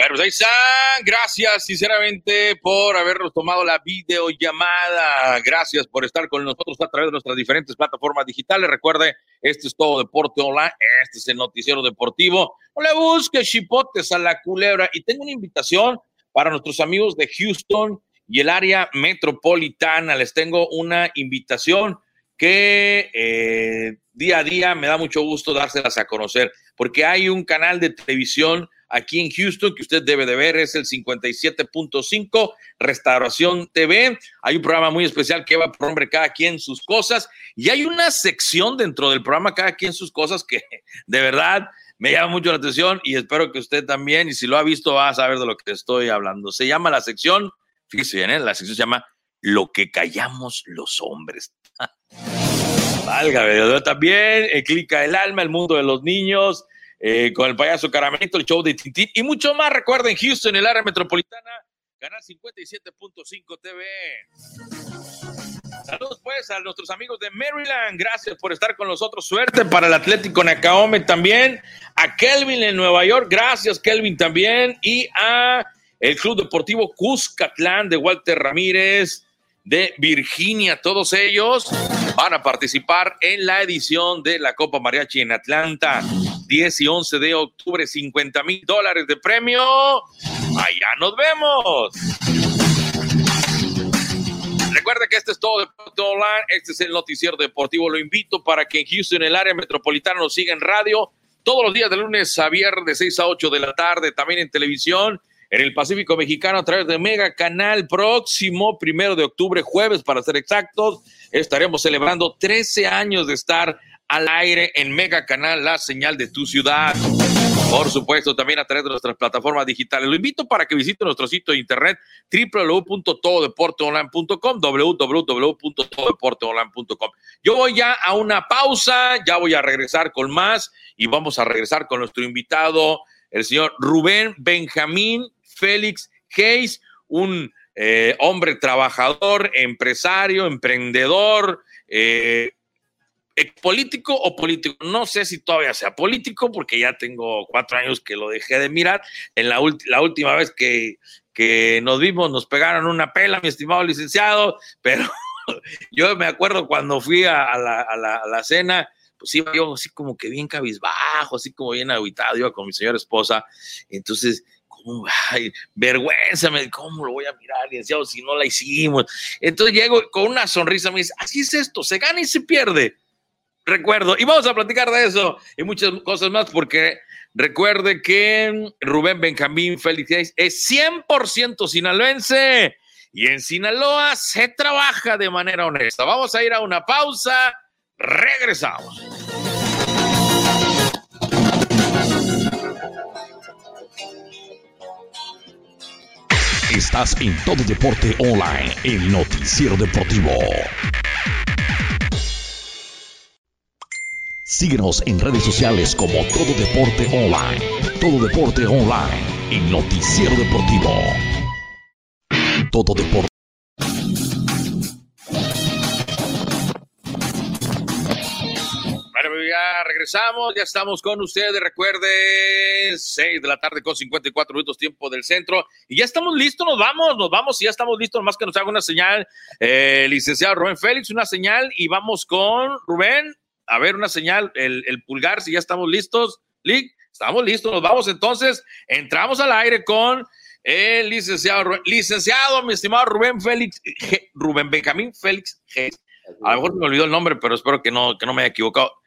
Bueno, pues ahí están. Gracias, sinceramente, por habernos tomado la videollamada. Gracias por estar con nosotros a través de nuestras diferentes plataformas digitales. Recuerde, este es todo Deporte Online. Este es el noticiero deportivo. No le busque chipotes a la culebra. Y tengo una invitación para nuestros amigos de Houston y el área metropolitana. Les tengo una invitación que eh, día a día me da mucho gusto dárselas a conocer, porque hay un canal de televisión aquí en Houston que usted debe de ver, es el 57.5 Restauración TV. Hay un programa muy especial que va por nombre Cada quien sus cosas y hay una sección dentro del programa Cada quien sus cosas que de verdad me llama mucho la atención y espero que usted también, y si lo ha visto, va a saber de lo que estoy hablando. Se llama la sección, fíjese bien, ¿eh? la sección se llama Lo que callamos los hombres. Válgame, yo también, eh, Clica el Alma, el mundo de los niños, eh, con el payaso Caramelito, el show de Tintín y mucho más. Recuerden, Houston, el área metropolitana, canal 57.5 TV. Saludos pues a nuestros amigos de Maryland. Gracias por estar con nosotros. Suerte para el Atlético Nakaome también. A Kelvin en Nueva York. Gracias, Kelvin también. Y a el Club Deportivo Cuscatlán de Walter Ramírez. De Virginia. Todos ellos van a participar en la edición de la Copa Mariachi en Atlanta. 10 y 11 de octubre, 50 mil dólares de premio. Allá nos vemos. Recuerda que este es todo Deporte Online, este es el noticiero deportivo. Lo invito para que en Houston, en el área metropolitana, nos siga en radio todos los días de lunes a viernes de 6 a 8 de la tarde, también en televisión, en el Pacífico Mexicano a través de Mega Canal. Próximo primero de octubre, jueves para ser exactos, estaremos celebrando 13 años de estar al aire en Mega Canal, la señal de tu ciudad. Por supuesto, también a través de nuestras plataformas digitales. Lo invito para que visite nuestro sitio de internet www.tododeporteonline.com, www.tododeporteonline.com. Yo voy ya a una pausa, ya voy a regresar con más y vamos a regresar con nuestro invitado, el señor Rubén Benjamín Félix Hayes, un eh, hombre trabajador, empresario, emprendedor, eh, político o político. No sé si todavía sea político, porque ya tengo cuatro años que lo dejé de mirar. En la, última vez que, nos vimos, nos pegaron una pela, mi estimado licenciado, pero yo me acuerdo cuando fui a, la, cena, pues iba yo así como que bien cabizbajo, así como bien aguitado, iba con mi señora esposa. Entonces, ay, vergüenza, me, ¿cómo lo voy a mirar, licenciado, si no la hicimos? Entonces llego con una sonrisa, me dice, así es esto, se gana y se pierde recuerdo. Y vamos a platicar de eso y muchas cosas más porque recuerde que Rubén Benjamín Félix es 100% sinaloense y en Sinaloa se trabaja de manera honesta. Vamos a ir a una pausa. Regresamos. Estás en Todo Deporte Online, el noticiero deportivo. Síguenos en redes sociales como Todo Deporte Online. Todo Deporte Online, el noticiero deportivo. Todo Deporte. Bueno, ya regresamos, ya estamos con ustedes. Recuerde, 6 de la tarde con 54 minutos tiempo del centro. Y ya estamos listos, nos vamos, nos vamos y ya estamos listos. Más que nos haga una señal, eh, licenciado Rubén Félix, una señal y vamos con Rubén a ver una señal, el, pulgar, si ya estamos listos. Lick, estamos listos, nos vamos entonces, entramos al aire con el licenciado, licenciado, mi estimado Rubén Félix, Rubén Benjamín Félix A lo mejor me olvidó el nombre, pero espero que no, que no me haya equivocado.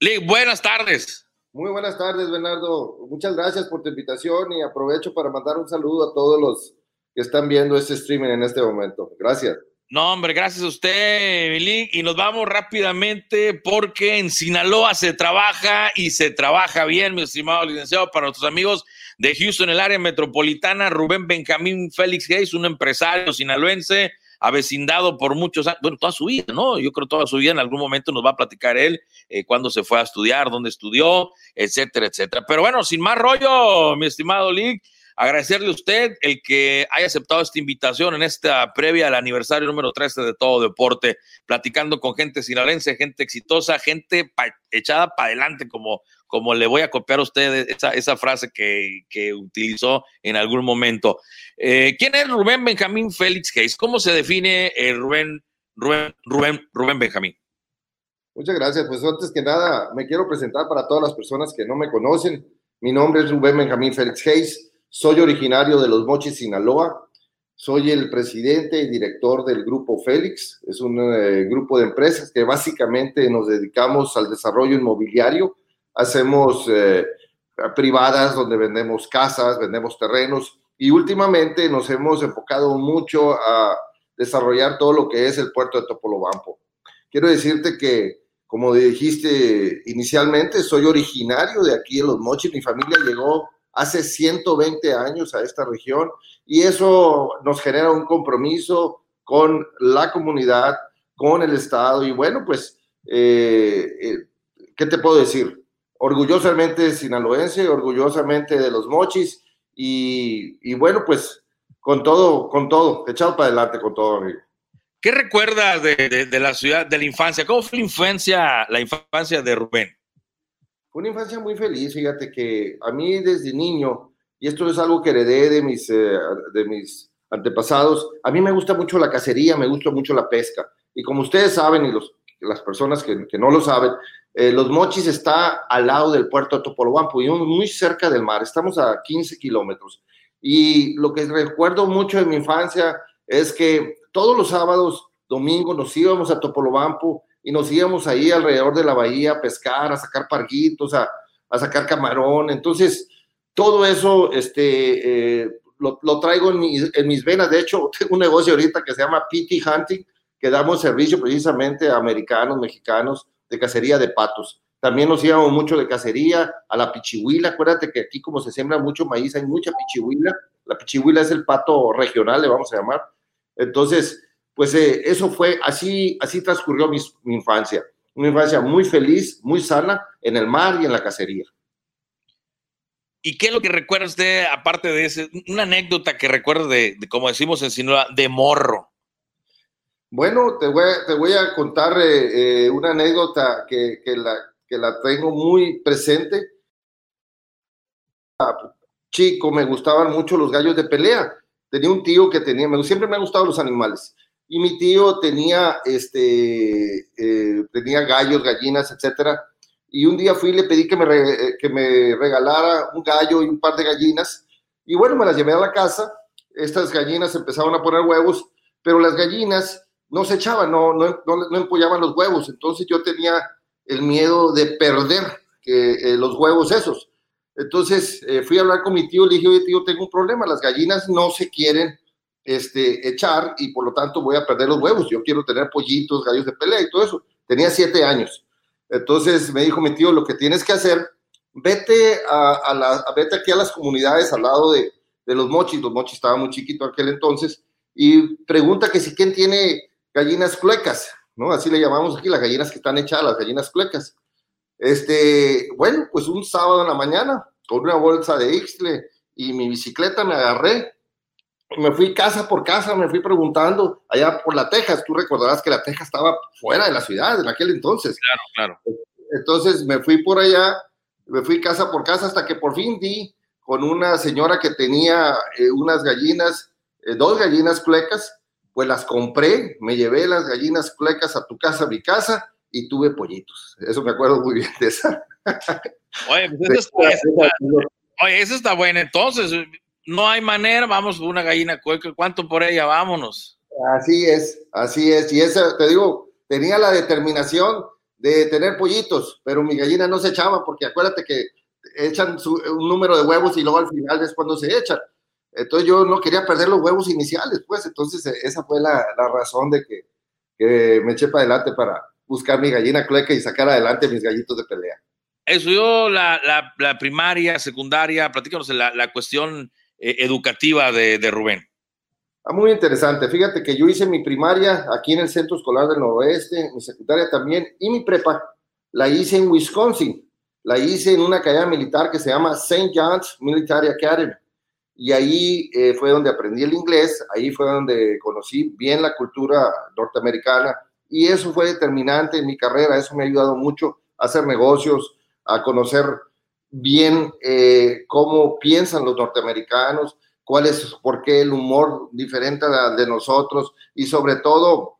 Lick, buenas tardes. Muy buenas tardes, Bernardo. Muchas gracias por tu invitación y aprovecho para mandar un saludo a todos los que están viendo este streaming en este momento. Gracias. No, hombre, gracias a usted, Milín. Y nos vamos rápidamente porque en Sinaloa se trabaja y se trabaja bien, mi estimado licenciado, para nuestros amigos de Houston, el área metropolitana. Rubén Benjamín Félix Hayes, un empresario sinaloense, avecindado por muchos años, bueno, toda su vida, ¿no? Yo creo toda su vida, en algún momento nos va a platicar él eh, cuándo se fue a estudiar, dónde estudió, etcétera, etcétera. Pero bueno, sin más rollo, mi estimado Lee agradecerle a usted el que haya aceptado esta invitación en esta previa al aniversario número 13 de Todo Deporte, platicando con gente sinaloense, gente exitosa, gente echada para adelante, como, como le voy a copiar a usted esa, esa frase que, que, utilizó en algún momento. Eh, ¿Quién es Rubén Benjamín Félix Hayes? ¿Cómo se define eh, Rubén, Rubén, Rubén, Rubén Benjamín? Muchas gracias. Pues antes que nada, me quiero presentar para todas las personas que no me conocen. Mi nombre es Rubén Benjamín Félix Hayes. Soy originario de Los Mochis, Sinaloa. Soy el presidente y director del Grupo Félix. Es un eh, grupo de empresas que básicamente nos dedicamos al desarrollo inmobiliario. Hacemos eh, privadas donde vendemos casas, vendemos terrenos y últimamente nos hemos enfocado mucho a desarrollar todo lo que es el puerto de Topolobampo. Quiero decirte que, como dijiste inicialmente, soy originario de aquí de Los Mochis. Mi familia llegó hace 120 años a esta región y eso nos genera un compromiso con la comunidad, con el Estado y bueno, pues, eh, eh, ¿qué te puedo decir? Orgullosamente sinaloense, orgullosamente de los mochis y, y bueno, pues con todo, con todo, echado para adelante con todo, amigo. ¿Qué recuerdas de, de, la ciudad, de la infancia? ¿Cómo fue la infancia, la infancia de Rubén? una infancia muy feliz, fíjate que a mí desde niño, y esto es algo que heredé de mis, eh, de mis antepasados. A mí me gusta mucho la cacería, me gusta mucho la pesca. Y como ustedes saben, y los, las personas que, que no lo saben, eh, Los Mochis está al lado del puerto de Topolobampo y muy cerca del mar. Estamos a 15 kilómetros. Y lo que recuerdo mucho de mi infancia es que todos los sábados, domingos, nos íbamos a Topolobampo y nos íbamos ahí alrededor de la bahía a pescar, a sacar parguitos, a, a sacar camarón. Entonces, todo eso este, eh, lo, traigo en mis, en mis, venas. De hecho, tengo un negocio ahorita que se llama PT Hunting, que damos servicio precisamente a americanos, mexicanos, de cacería de patos. También nos íbamos mucho de cacería a la pichihuila. Acuérdate que aquí como se siembra mucho maíz, hay mucha pichihuila. La pichihuila es el pato regional, le vamos a llamar. Entonces, pues eh, eso fue, así, así transcurrió mi, mi infancia. Una infancia muy feliz, muy sana en el mar y en la cacería. ¿Y qué es lo que recuerda usted, aparte de ese, una anécdota que recuerda de, de, como decimos en Sinaloa, de morro? Bueno, te voy, a, te voy a contar eh, eh, una anécdota que, que, la, que la tengo muy presente. Chico, me gustaban mucho los gallos de pelea. Tenía un tío que tenía, siempre me han gustado los animales. Y mi tío tenía, este, eh, tenía gallos, gallinas, etcétera y un día fui y le pedí que me, re, me regalara un gallo y un par de gallinas. Y bueno, me las llevé a la casa. Estas gallinas empezaron a poner huevos, pero las gallinas no se echaban, no, no, no, empollaban los huevos. Entonces yo tenía el miedo de perder que, eh, los huevos esos. Entonces eh, fui a hablar con mi tío, le dije, oye tío, tengo un problema, las gallinas no se quieren este, echar y por lo tanto voy a perder los huevos. Yo quiero tener pollitos, gallos de pelea y todo eso. Tenía siete años. Entonces me dijo mi tío, lo que tienes que hacer, vete, a, la, vete aquí a las comunidades al lado de, de, los mochis, los mochis estaban muy chiquitos aquel entonces, y pregunta que si quién tiene gallinas cluecas, ¿no? Así le llamamos aquí, las gallinas que están echadas, las gallinas cluecas. Este, bueno, pues un sábado en la mañana, con una bolsa de Ixtle y mi bicicleta me agarré, me fui casa por casa, me fui preguntando allá por la Texas. Tú recordarás que la Texas estaba fuera de la ciudad en aquel entonces. Claro, claro. Entonces me fui por allá, me fui casa por casa hasta que por fin di con una señora que tenía eh, unas gallinas, eh, dos gallinas cuecas, pues las compré, me llevé las gallinas cuecas a tu casa, a mi casa, y tuve pollitos. Eso me acuerdo muy bien de esa. Oye, pues eso está, oye, eso está bueno. Entonces, no hay manera, vamos una gallina cueca, ¿cuánto por ella? Vámonos. Así es, así es. Y esa, te digo, tenía la determinación de tener pollitos, pero mi gallina no se echaba porque acuérdate que echan su, un número de huevos y luego al final es cuando se echan. Entonces yo no quería perder los huevos iniciales, pues entonces e, esa fue la, la razón de que, que, me eché para adelante para buscar mi gallina clueca y sacar adelante mis gallitos de pelea. Estudió la, la, la primaria, secundaria, platícanos la, la cuestión eh, educativa de, de Rubén? Ah, muy interesante. Fíjate que yo hice mi primaria aquí en el Centro Escolar del Noroeste, mi secundaria también, y mi prepa la hice en Wisconsin. La hice en una academia militar que se llama St. John's Military Academy. Y ahí eh, fue donde aprendí el inglés, ahí fue donde conocí bien la cultura norteamericana y eso fue determinante en mi carrera, eso me ha ayudado mucho a hacer negocios, a conocer bien eh, cómo piensan los norteamericanos, cuál es, por qué el humor diferente de nosotros y sobre todo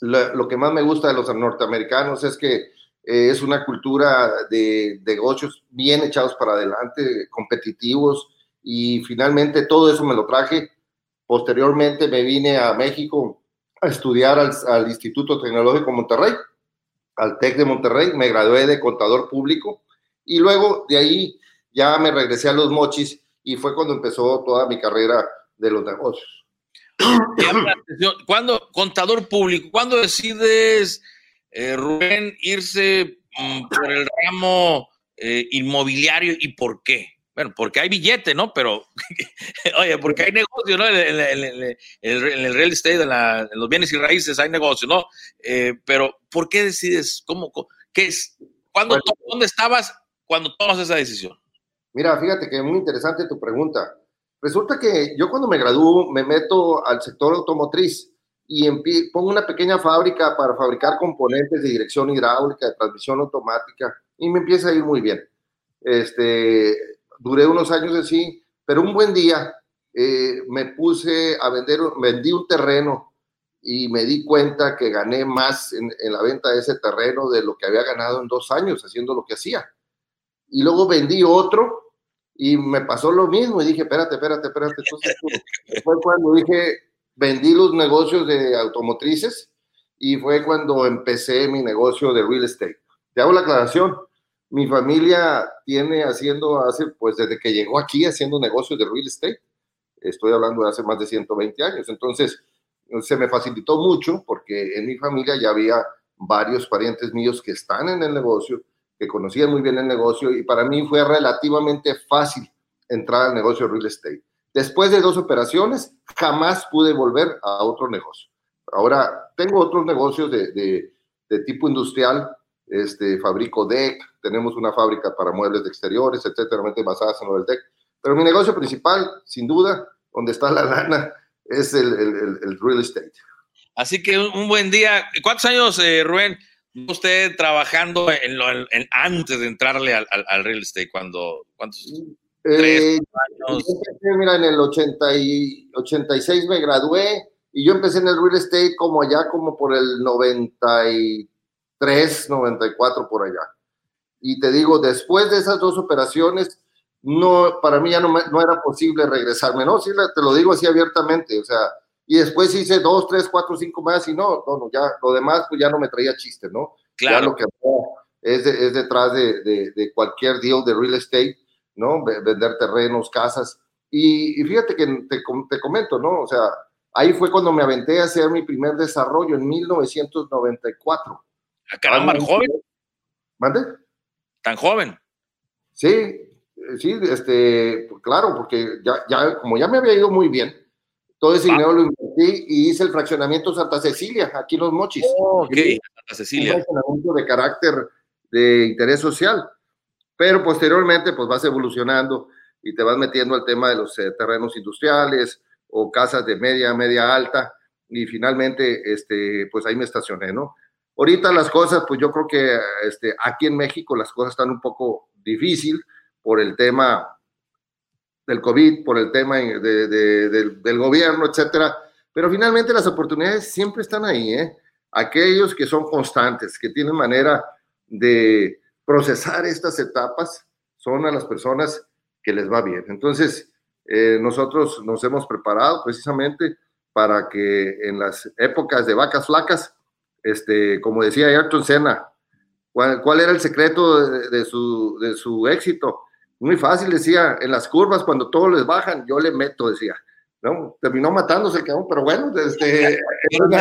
lo, lo, que más me gusta de los norteamericanos es que eh, es una cultura de, de negocios bien echados para adelante, competitivos y finalmente todo eso me lo traje. Posteriormente me vine a México a estudiar al, Instituto Tecnológico Monterrey, al TEC de Monterrey, me gradué de contador público y luego de ahí ya me regresé a los mochis y fue cuando empezó toda mi carrera de los negocios. Cuando, contador público, ¿cuándo decides, eh, Rubén, irse mm, por el ramo eh, inmobiliario y por qué? Bueno, porque hay billete, ¿no? Pero, oye, porque hay negocio, ¿no? En el, en el, en el real estate, en, la, en, los bienes y raíces hay negocio, ¿no? Eh, pero, ¿por qué decides? ¿Cómo? ¿Qué es? ¿Cuándo, bueno, ¿Dónde estabas cuando tomas esa decisión? Mira, fíjate que es muy interesante tu pregunta. Resulta que yo cuando me gradúo me meto al sector automotriz y pongo una pequeña fábrica para fabricar componentes de dirección hidráulica, de transmisión automática y me empieza a ir muy bien. Este, duré unos años así, pero un buen día eh, me puse a vender, vendí un terreno y me di cuenta que gané más en, la venta de ese terreno de lo que había ganado en dos años haciendo lo que hacía. Y luego vendí otro y me pasó lo mismo y dije, espérate, espérate, espérate. Entonces fue cuando dije, vendí los negocios de automotrices y fue cuando empecé mi negocio de real estate. Te hago la aclaración, mi familia tiene haciendo hace, pues desde que llegó aquí haciendo negocios de real estate, estoy hablando de hace más de 120 años, entonces se me facilitó mucho porque en mi familia ya había varios parientes míos que están en el negocio, que conocían muy bien el negocio y para mí fue relativamente fácil entrar al negocio de real estate. Después de dos operaciones, jamás pude volver a otro negocio. Ahora, tengo otros negocios de, de, de tipo industrial, este, fabrico deck, tenemos una fábrica para muebles de exteriores, etcétera, basadas en el deck. Pero mi negocio principal, sin duda, donde está la lana, es el, el, el real estate. Así que un buen día. ¿Cuántos años, eh, Rubén, usted trabajando en lo, en, antes de entrarle al, al, al, real estate? Cuando, ¿Cuántos? Eh, años. Mira, en el 80 y, 86 me gradué y yo empecé en el real estate como allá, como por el 93, 94 por allá. Y te digo, después de esas dos operaciones, no, para mí ya no, no era posible regresarme, ¿no? Sí, te lo digo así abiertamente, o sea, y después hice dos, tres, cuatro, cinco más y no, no, no, ya lo demás pues ya no me traía chiste, ¿no? Claro. Ya lo que es, de, es detrás de, de, de, cualquier deal de real estate, ¿no? Vender terrenos, casas. Y, y fíjate que te, te, comento, ¿no? O sea, ahí fue cuando me aventé a hacer mi primer desarrollo en 1994. Ah, caramba, ah, joven. ¿Mande? Tan joven. Sí, sí, este, claro, porque ya, ya, como ya me había ido muy bien, todo ese dinero lo invertí y hice el fraccionamiento Santa Cecilia, aquí en Los Mochis. Oh, ok, Santa Cecilia. Un fraccionamiento de carácter de interés social. Pero posteriormente, pues vas evolucionando y te vas metiendo al tema de los eh, terrenos industriales o casas de media, media alta. Y finalmente, este, pues ahí me estacioné, ¿no? Ahorita las cosas, pues yo creo que este, aquí en México las cosas están un poco difícil por el tema del COVID, por el tema de, de, del, del, gobierno, etcétera. Pero finalmente las oportunidades siempre están ahí, ¿eh? Aquellos que son constantes, que tienen manera de procesar estas etapas, son a las personas que les va bien. Entonces, eh, nosotros nos hemos preparado precisamente para que en las épocas de vacas flacas, este, como decía Ayrton Senna, ¿cuál, cuál era el secreto de, de, su, de su éxito? Muy fácil, decía, en las curvas, cuando todos les bajan, yo le meto, decía. ¿no? Terminó matándose el cabrón, pero bueno, este, era, una,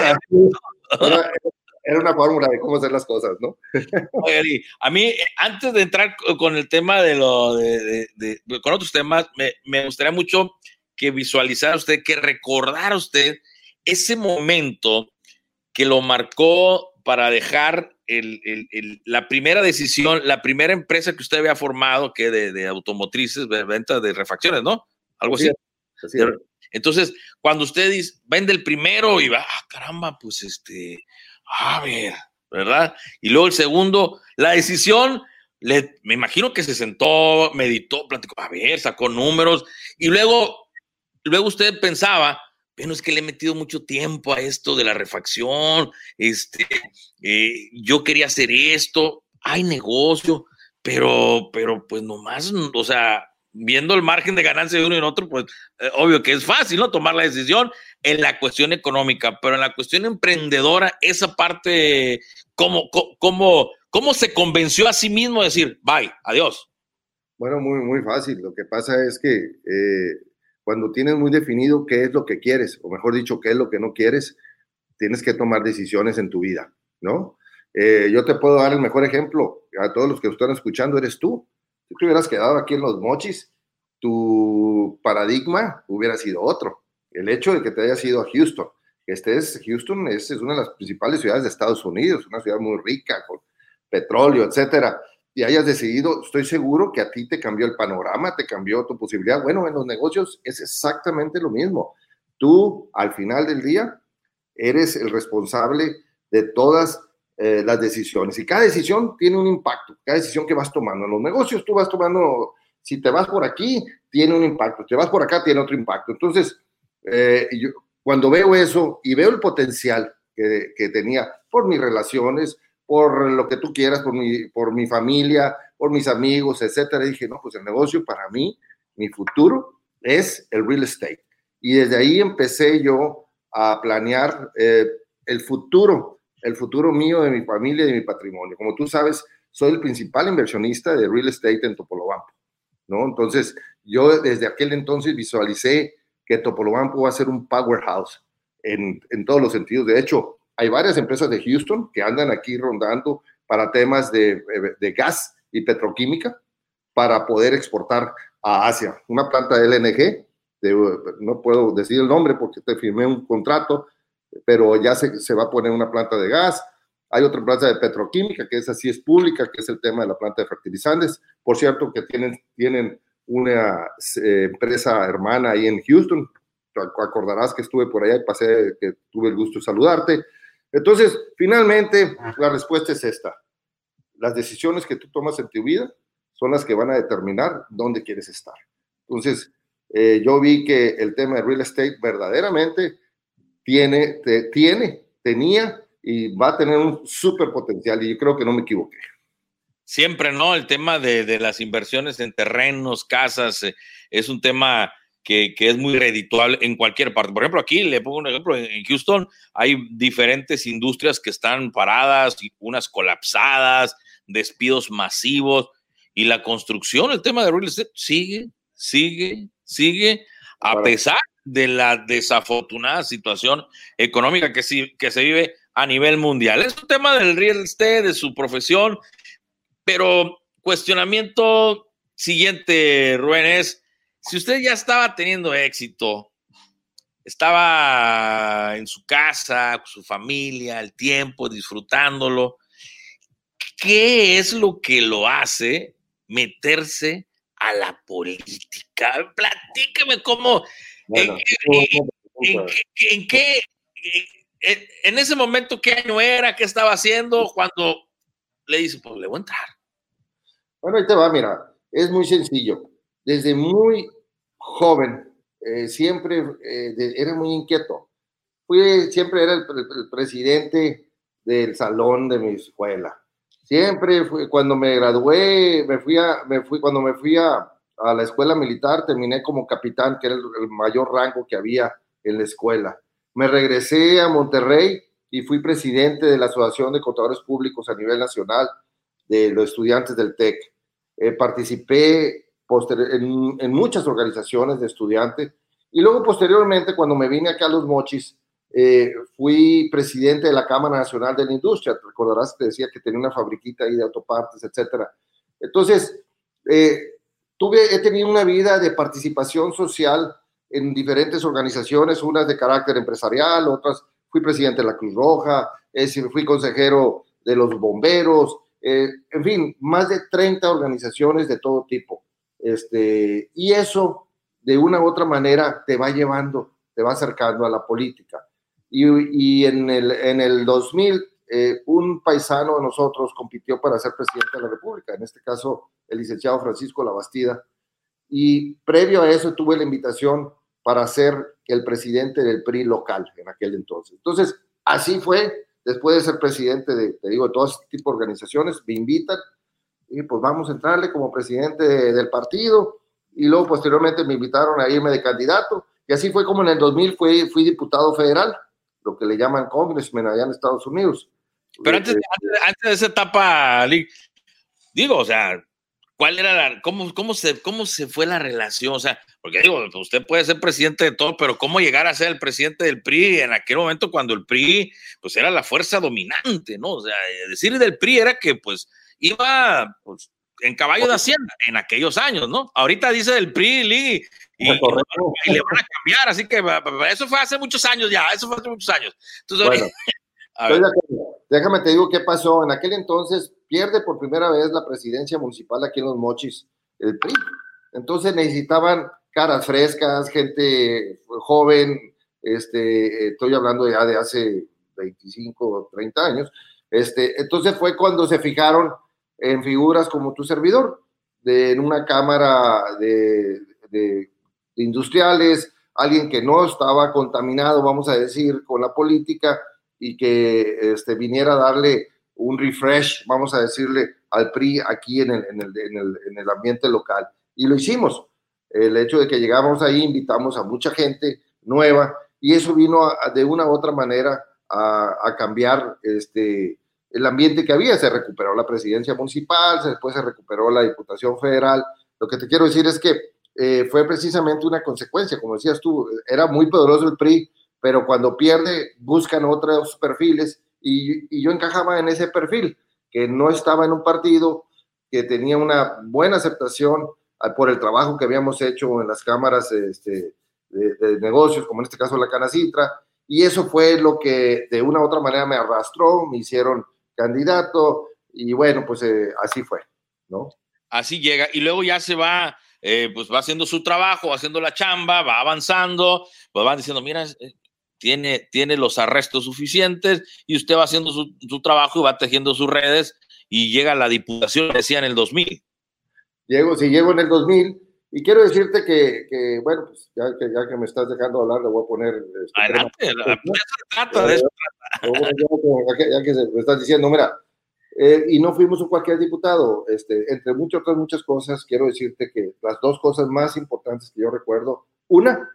era, era, una, fórmula de cómo hacer las cosas, ¿no? Oye, a mí, antes de entrar con el tema de lo, de, de, de con otros temas, me, me, gustaría mucho que visualizara usted, que recordara usted ese momento que lo marcó para dejar el, el, el, la primera decisión, la primera empresa que usted había formado, que de, de automotrices, de venta de refacciones, ¿no? Algo así. así es. Entonces, cuando usted dice, vende el primero y va, ah, caramba, pues este, a ver, ¿verdad? Y luego el segundo, la decisión, le, me imagino que se sentó, meditó, platicó, a ver, sacó números, y luego, luego usted pensaba, bueno, es que le he metido mucho tiempo a esto de la refacción, este, eh, yo quería hacer esto, hay negocio, pero, pero pues nomás, o sea, viendo el margen de ganancia de uno y en otro, pues eh, obvio que es fácil, ¿no? Tomar la decisión en la cuestión económica, pero en la cuestión emprendedora, esa parte, ¿cómo, cómo, cómo se convenció a sí mismo de decir, bye, adiós? Bueno, muy, muy fácil. Lo que pasa es que eh, cuando tienes muy definido qué es lo que quieres, o mejor dicho, qué es lo que no quieres, tienes que tomar decisiones en tu vida, ¿no? Eh, yo te puedo dar el mejor ejemplo, a todos los que están escuchando, eres tú. Si te hubieras quedado aquí en los mochis, tu paradigma hubiera sido otro. El hecho de que te hayas ido a Houston, que estés, Houston es, es una de las principales ciudades de Estados Unidos, una ciudad muy rica, con petróleo, etcétera y hayas decidido, estoy seguro que a ti te cambió el panorama, te cambió tu posibilidad. Bueno, en los negocios es exactamente lo mismo. Tú, al final del día, eres el responsable de todas eh, las decisiones y cada decisión tiene un impacto, cada decisión que vas tomando. En los negocios tú vas tomando Si te vas por aquí, tiene un impacto. Si te vas por acá, tiene otro impacto. Entonces, eh, yo, cuando veo eso y veo el potencial que, que, tenía por mis relaciones, por lo que tú quieras, por mi, por mi familia, por mis amigos, etcétera, dije, no, pues el negocio para mí, mi futuro es el real estate. Y desde ahí empecé yo a planear eh, el futuro, el futuro mío, de mi familia y de mi patrimonio. Como tú sabes, soy el principal inversionista de real estate en Topolobampo, ¿no? Entonces, yo desde aquel entonces visualicé que Topolobampo va a ser un powerhouse en, en todos los sentidos. De hecho, hay varias empresas de Houston que andan aquí rondando para temas de, de gas y petroquímica para poder exportar a Asia. Una planta de LNG, no puedo decir el nombre porque te firmé un contrato, pero ya se, se, va a poner una planta de gas. Hay otra planta de petroquímica, que esa sí es pública, que es el tema de la planta de fertilizantes. Por cierto, que tienen, tienen una eh, empresa hermana ahí en Houston. Acordarás que estuve por allá y pasé, que tuve el gusto de saludarte. Entonces, finalmente, la respuesta es esta. Las decisiones que tú tomas en tu vida son las que van a determinar dónde quieres estar. Entonces, eh, yo vi que el tema de real estate verdaderamente tiene, te, tiene, tenía y va a tener un súper potencial y yo creo que no me equivoqué. Siempre, ¿no? El tema de, de las inversiones en terrenos, casas, eh, es un tema que, que, es muy redituable en cualquier parte. Por ejemplo, aquí le pongo un ejemplo, en Houston hay diferentes industrias que están paradas, unas colapsadas, despidos masivos, y la construcción, el tema de real estate, sigue, sigue, sigue, a pesar de la desafortunada situación económica que, que se vive a nivel mundial. Es un tema del real estate, de su profesión, pero cuestionamiento siguiente, Rubén, es, si usted ya estaba teniendo éxito, estaba en su casa, con su familia, el tiempo, disfrutándolo, ¿qué es lo que lo hace meterse a la política. Platíqueme cómo, en, qué, en, ese momento, qué año era, qué estaba haciendo cuando le dice, pues le voy a entrar. Bueno, ahí te va, mira, es muy sencillo. Desde muy joven, eh, siempre eh, era muy inquieto. Fui, siempre era el, el presidente del salón de mi escuela Siempre fui, cuando me gradué, me fui a, me fui, cuando me fui a, a la escuela militar, terminé como capitán, que era el, mayor rango que había en la escuela. Me regresé a Monterrey y fui presidente de la Asociación de Contadores Públicos a nivel nacional de los estudiantes del TEC. Eh, participé en, en, muchas organizaciones de estudiantes y luego posteriormente cuando me vine acá a Los Mochis, eh, fui presidente de la Cámara Nacional de la Industria, te recordarás que decía que tenía una fabriquita ahí de autopartes, etcétera. Entonces, eh, tuve, he tenido una vida de participación social en diferentes organizaciones, unas de carácter empresarial, otras fui presidente de la Cruz Roja, fui consejero de los bomberos, eh, en fin, más de 30 organizaciones de todo tipo. Este, y eso, de una u otra manera, te va llevando, te va acercando a la política. Y, en, el, en el 2000, eh, un paisano de nosotros compitió para ser presidente de la República, en este caso el licenciado Francisco Labastida. Y previo a eso tuve la invitación para ser el presidente del PRI local en aquel entonces. Entonces, así fue, después de ser presidente de, te digo, de todo este tipo de organizaciones, me invitan y pues vamos a entrarle como presidente del partido y luego posteriormente me invitaron a irme de candidato y así fue como en el 2000 fui, fui diputado federal lo que le llaman congressmen allá en Estados Unidos. Pero antes, antes, de esa etapa, digo, o sea, ¿cuál era la, cómo, cómo, se, cómo se fue la relación? O sea, porque digo, usted puede ser presidente de todo, pero ¿cómo llegar a ser el presidente del PRI en aquel momento cuando el PRI, pues era la fuerza dominante, ¿no? O sea, decir del PRI era que, pues, iba, pues, en caballo de hacienda en aquellos años, ¿no? Ahorita dice del PRI, y, le van a cambiar, así que eso fue hace muchos años ya, eso fue hace muchos años. Entonces, bueno, déjame te digo qué pasó. En aquel entonces pierde por primera vez la presidencia municipal aquí en Los Mochis, el PRI. Entonces necesitaban caras frescas, gente joven, este, estoy hablando ya de hace 25 o 30 años. Este, entonces fue cuando se fijaron en figuras como tu servidor de, en una cámara de, de, industriales, alguien que no estaba contaminado, vamos a decir, con la política y que este, viniera a darle un refresh, vamos a decirle, al PRI aquí en el, en el, en el, en el ambiente local. Y lo hicimos. El hecho de que llegamos ahí, invitamos a mucha gente nueva y eso vino de una u otra manera a, a, cambiar este, el ambiente que había. Se recuperó la presidencia municipal, después se recuperó la Diputación Federal. Lo que te quiero decir es que eh, fue precisamente una consecuencia, como decías tú, era muy poderoso el PRI, pero cuando pierde buscan otros perfiles y, y yo encajaba en ese perfil, que no estaba en un partido, que tenía una buena aceptación por el trabajo que habíamos hecho en las cámaras este, de, de, negocios, como en este caso la Canacitra, y eso fue lo que de una u otra manera me arrastró, me hicieron candidato, y bueno, pues eh, así fue, ¿no? Así llega, y luego ya se va, eh, pues va haciendo su trabajo, haciendo la chamba, va avanzando, pues van diciendo, mira, eh, tiene, tiene los arrestos suficientes, y usted va haciendo su, su trabajo y va tejiendo sus redes, y llega a la diputación, decía en el 2000 Llego, si llego en el 2000, y quiero decirte que, que bueno, pues ya que, ya que me estás dejando hablar, le voy a poner. Este, Adelante, la, trata, de eso ya, que, ya que me estás diciendo, mira, eh, y no fuimos un cualquier diputado, este, entre muchas otras muchas cosas, quiero decirte que las dos cosas más importantes que yo recuerdo, una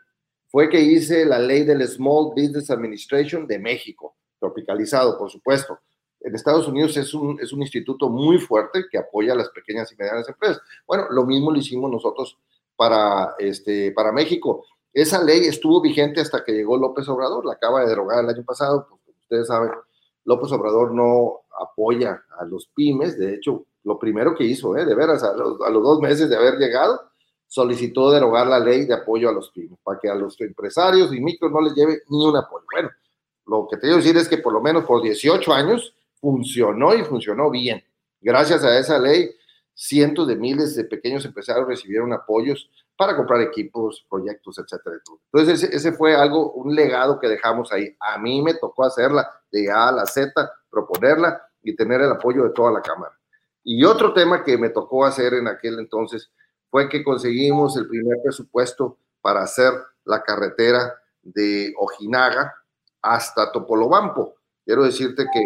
fue que hice la ley del Small Business Administration de México, tropicalizado, por supuesto en Estados Unidos es un, es un instituto muy fuerte que apoya a las pequeñas y medianas empresas. Bueno, lo mismo lo hicimos nosotros para, este, para México. Esa ley estuvo vigente hasta que llegó López Obrador, la acaba de derogar el año pasado, como ustedes saben, López Obrador no apoya a los pymes, de hecho, lo primero que hizo, ¿eh? de veras, a los, a los dos meses de haber llegado, solicitó derogar la ley de apoyo a los pymes, para que a los empresarios y micros no les lleve ni un apoyo. Bueno, lo que te quiero decir es que por lo menos por 18 años funcionó y funcionó bien. Gracias a esa ley, cientos de miles de pequeños empresarios recibieron apoyos para comprar equipos, proyectos, etcétera. Entonces, ese, ese, fue algo, un legado que dejamos ahí. A mí me tocó hacerla de A a la Z, proponerla y tener el apoyo de toda la Cámara. Y otro tema que me tocó hacer en aquel entonces fue que conseguimos el primer presupuesto para hacer la carretera de Ojinaga hasta Topolobampo. Quiero decirte que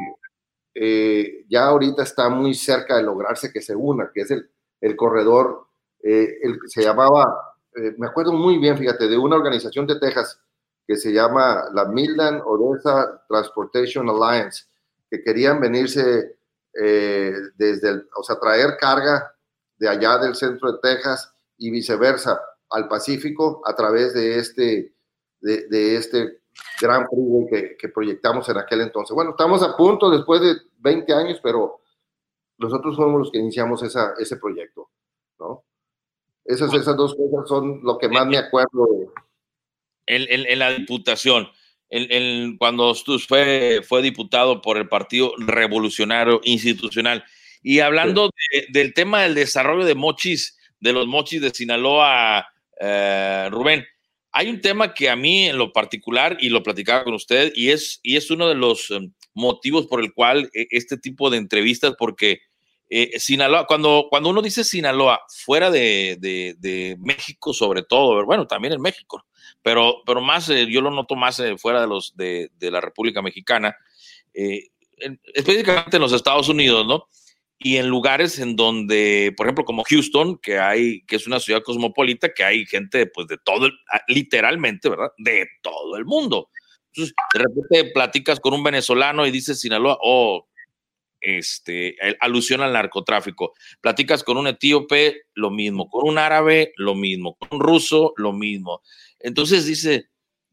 eh, ya ahorita está muy cerca de lograrse que se una, que es el, el corredor, eh, el, se llamaba, eh, me acuerdo muy bien, fíjate, de una organización de Texas que se llama la Midland Odessa Transportation Alliance, que querían venirse eh, desde, o sea, traer carga de allá del centro de Texas y viceversa al Pacífico a través de este, de, de este gran freeway que, que, proyectamos en aquel entonces. Bueno, estamos a punto después de 20 años, pero nosotros fuimos los que iniciamos esa, ese proyecto, ¿no? Esas, esas dos cosas son lo que más me acuerdo. En, la diputación, en, cuando fue, fue diputado por el Partido Revolucionario Institucional. Y hablando sí. de, del tema del desarrollo de mochis, de los mochis de Sinaloa, eh, Rubén, hay un tema que a mí en lo particular, y lo platicaba con usted, y es, y es uno de los um, motivos por el cual eh, este tipo de entrevistas, porque eh, Sinaloa, cuando, cuando uno dice Sinaloa, fuera de, de, de, México sobre todo, bueno, también en México, pero, pero más, eh, yo lo noto más eh, fuera de, los, de, de, la República Mexicana, eh, específicamente en los Estados Unidos, ¿no? Y en lugares en donde, por ejemplo, como Houston, que hay, que es una ciudad cosmopolita, que hay gente, pues, de todo, el, literalmente, ¿verdad? De todo el mundo. Entonces, de repente platicas con un venezolano y dices Sinaloa, oh, este, alusión al narcotráfico. Platicas con un etíope, lo mismo. Con un árabe, lo mismo. Con un ruso, lo mismo. Entonces dice,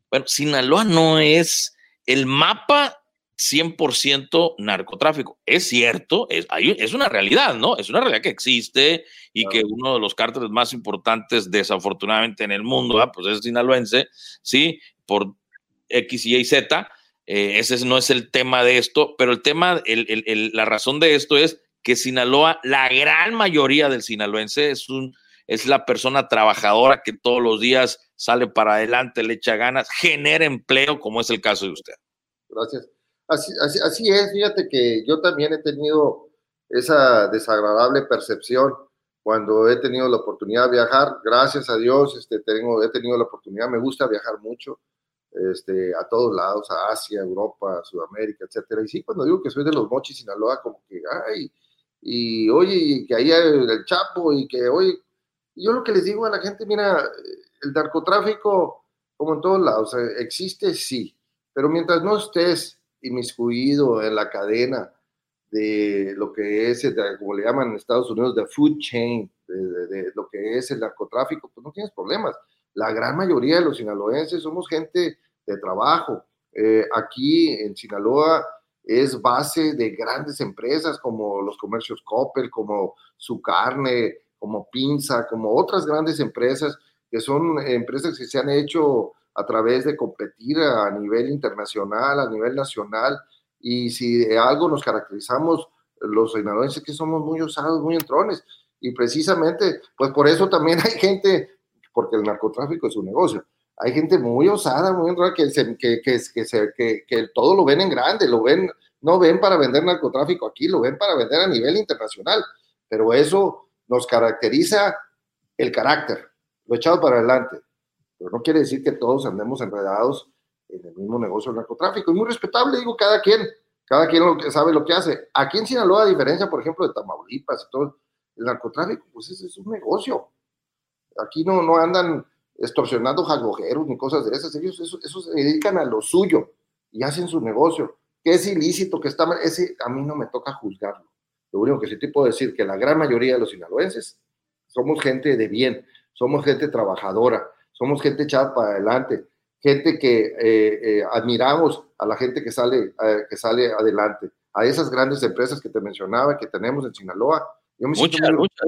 bueno, Sinaloa no es el mapa 100% narcotráfico. Es cierto, es, hay, es, una realidad, ¿no? Es una realidad que existe y claro. que uno de los cárteles más importantes, desafortunadamente, en el mundo, ¿ah? pues es sinaloense, ¿sí? Por X, Y y Z. Eh, ese no es el tema de esto, pero el tema, el, el, el, la razón de esto es que Sinaloa, la gran mayoría del sinaloense es un es la persona trabajadora que todos los días sale para adelante, le echa ganas, genera empleo, como es el caso de usted. Gracias. Así, así, así, es, fíjate que yo también he tenido esa desagradable percepción cuando he tenido la oportunidad de viajar, gracias a Dios, este, tengo, he tenido la oportunidad, me gusta viajar mucho, este, a todos lados, a Asia, Europa, Sudamérica, etcétera. Y sí, cuando digo que soy de los Mochis, Sinaloa, como que, ay, y oye, y que ahí hay el Chapo, y que, oye, yo lo que les digo a la gente, mira, el narcotráfico, como en todos lados, eh, existe, sí, pero mientras no estés inmiscuido en la cadena de lo que es, como le llaman en Estados Unidos, de food chain, de, lo que es el narcotráfico, pues no tienes problemas. La gran mayoría de los sinaloenses somos gente de trabajo. Eh, aquí en Sinaloa es base de grandes empresas como los comercios Coppel, como Su Carne, como Pinza, como otras grandes empresas que son empresas que se han hecho a través de competir a nivel internacional, a nivel nacional, y si algo nos caracterizamos los sinaloenses que somos muy osados, muy entrones, y precisamente, pues por eso también hay gente, porque el narcotráfico es un negocio, hay gente muy osada, muy entrona, que, que, que, que, que todo lo ven en grande, lo ven, no ven para vender narcotráfico aquí, lo ven para vender a nivel internacional, pero eso nos caracteriza el carácter, lo echado para adelante, pero no quiere decir que todos andemos enredados en el mismo negocio del narcotráfico. Es muy respetable, digo, cada quien, cada quien lo que sabe lo que hace. Aquí en Sinaloa, a diferencia, por ejemplo, de Tamaulipas y todo, el narcotráfico, pues es, un negocio. Aquí no, no andan extorsionando jaglojeros ni cosas de esas. Ellos eso, eso, se dedican a lo suyo y hacen su negocio. Que es ilícito, que está mal, a mí no me toca juzgarlo. Lo único que sí te puedo decir que la gran mayoría de los sinaloenses somos gente de bien, somos gente trabajadora, somos gente echada para adelante, gente que eh, eh, admiramos a la gente que sale, eh, que sale adelante, a esas grandes empresas que te mencionaba, que tenemos en Sinaloa. Yo me muchas, muchas.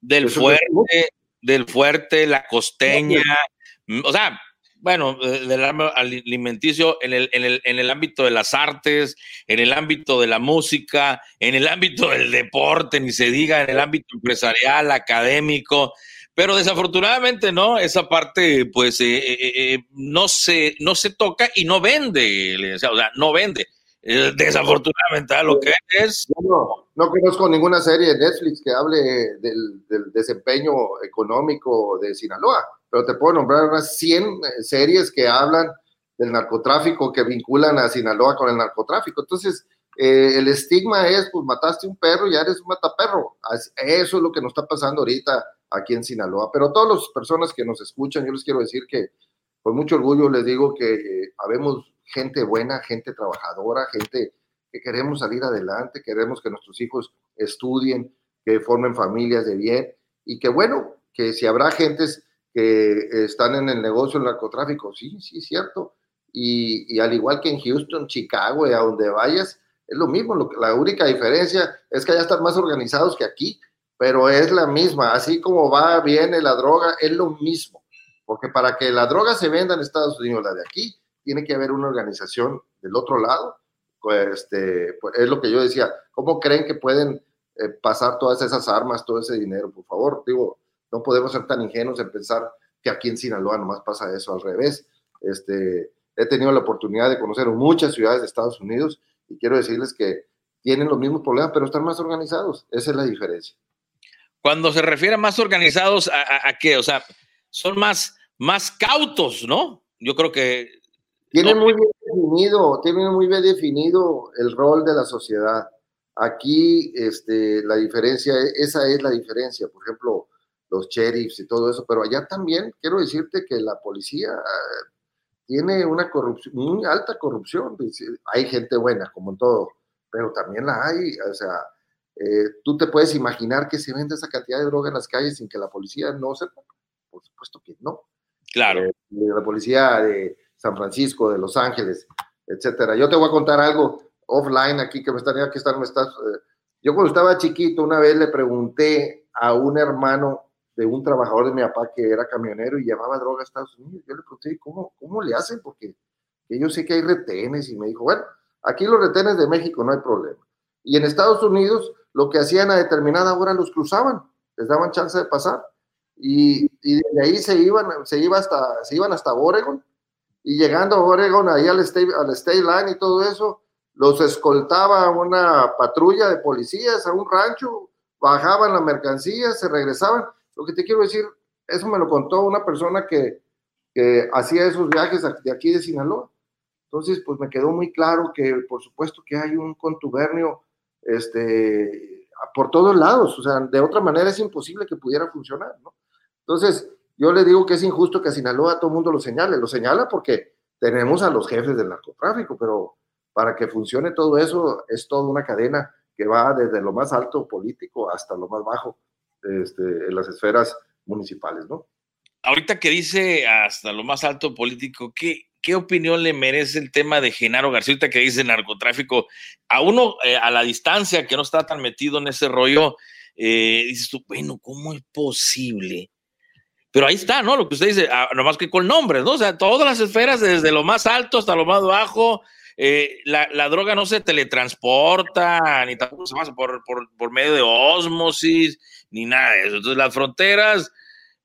Del fuerte, del fuerte, la costeña, o sea, bueno, del alimenticio en el, en, el, en el ámbito de las artes, en el ámbito de la música, en el ámbito del deporte, ni se diga, en el ámbito empresarial, académico. Pero desafortunadamente, ¿no? Esa parte, pues, eh, eh, eh, no, se, no se toca y no vende, o sea, no vende. desafortunadamente, lo que es... No, no, conozco ninguna serie de Netflix que hable del, desempeño económico de Sinaloa, pero te puedo nombrar unas 100 series que hablan del narcotráfico, que vinculan a Sinaloa con el narcotráfico. Entonces, el estigma es, pues mataste un perro ya eres un mataperro. Eso es lo que nos está pasando ahorita aquí en Sinaloa. Pero a todas las personas que nos escuchan, yo les quiero decir que con mucho orgullo les digo que eh, habemos gente buena, gente trabajadora, gente que queremos salir adelante, queremos que nuestros hijos estudien, que formen familias de bien y que bueno, que si habrá gentes que están en el negocio del narcotráfico, sí, sí, cierto. Y, al igual que en Houston, Chicago y a donde vayas, es lo mismo. La única diferencia es que allá están más organizados que aquí pero es la misma, así como va, viene la droga, es lo mismo, porque para que la droga se venda en Estados Unidos, la de aquí, tiene que haber una organización del otro lado, pues, este, pues, es lo que yo decía, ¿cómo creen que pueden eh, pasar todas esas armas, todo ese dinero? Por favor, digo, no podemos ser tan ingenuos en pensar que aquí en Sinaloa nomás pasa eso al revés. Este, he tenido la oportunidad de conocer muchas ciudades de Estados Unidos y quiero decirles que tienen los mismos problemas, pero están más organizados. Esa es la diferencia. Cuando se refiere a más organizados, ¿a, qué? O sea, son más, más cautos, ¿no? Yo creo que... Tienen muy bien definido, tienen muy bien definido el rol de la sociedad. Aquí, este, la diferencia, esa es la diferencia. Por ejemplo, los sheriffs y todo eso, pero allá también quiero decirte que la policía tiene una corrupción, muy alta corrupción. Hay gente buena, como en todo, pero también la hay, o sea, eh, ¿Tú te puedes imaginar que se vende esa cantidad de droga en las calles sin que la policía no sepa? Por supuesto que no. Claro. Eh, la policía de San Francisco, de Los Ángeles, etcétera. Yo te voy a contar algo offline aquí que me estaría aquí me estás. Eh, yo cuando estaba chiquito una vez le pregunté a un hermano de un trabajador de mi papá que era camionero y llevaba droga a Estados Unidos. Yo le pregunté, ¿cómo, cómo le hacen? Porque yo sé que hay retenes y me dijo, bueno, aquí los retenes de México no hay problema. Y en Estados Unidos lo que hacían a determinada hora los cruzaban, les daban chance de pasar. Y, y de ahí se iban, se, iba hasta, se iban hasta Oregon. Y llegando a Oregon, ahí al state, al state line y todo eso, los escoltaba una patrulla de policías a un rancho bajaban la mercancía, se regresaban. Lo que te quiero decir, eso me lo contó una persona que, que hacía esos viajes de aquí de Sinaloa. Entonces, pues me quedó muy claro que por supuesto que hay un contubernio este, por todos lados, o sea, de otra manera es imposible que pudiera funcionar, ¿no? Entonces, yo le digo que es injusto que a Sinaloa todo el mundo lo señale, lo señala porque tenemos a los jefes del narcotráfico, pero para que funcione todo eso es toda una cadena que va desde lo más alto político hasta lo más bajo este, en las esferas municipales, ¿no? Ahorita que dice hasta lo más alto político, ¿qué, ¿qué opinión le merece el tema de Genaro García, que dice narcotráfico? A uno, eh, a la distancia, que no está tan metido en ese rollo, eh, dices tú, bueno, ¿cómo es posible? Pero ahí está, ¿no? Lo que usted dice, ah, nomás que con nombres, ¿no? O sea, todas las esferas, desde lo más alto hasta lo más bajo, eh, la, droga no se teletransporta, ni tampoco se pasa por, por, por medio de osmosis, ni nada de eso. Entonces, las fronteras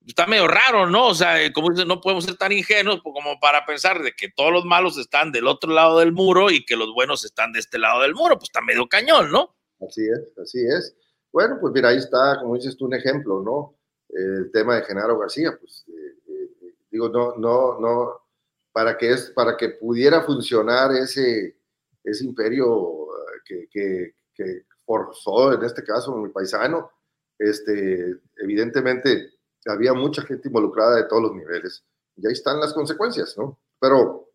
está medio raro, ¿no? O sea, eh, como dices, no podemos ser tan ingenuos como para pensar de que todos los malos están del otro lado del muro y que los buenos están de este lado del muro, pues está medio cañón, ¿no? Así es, así es. Bueno, pues mira, ahí está, como dices tú, un ejemplo, ¿no? El tema de Genaro García, pues eh, eh, digo, no, no, no, para que, es, para que pudiera funcionar ese, ese imperio que, que, que forzó, en este caso, mi paisano, este, evidentemente había mucha gente involucrada de todos los niveles. Y ahí están las consecuencias, ¿no? Pero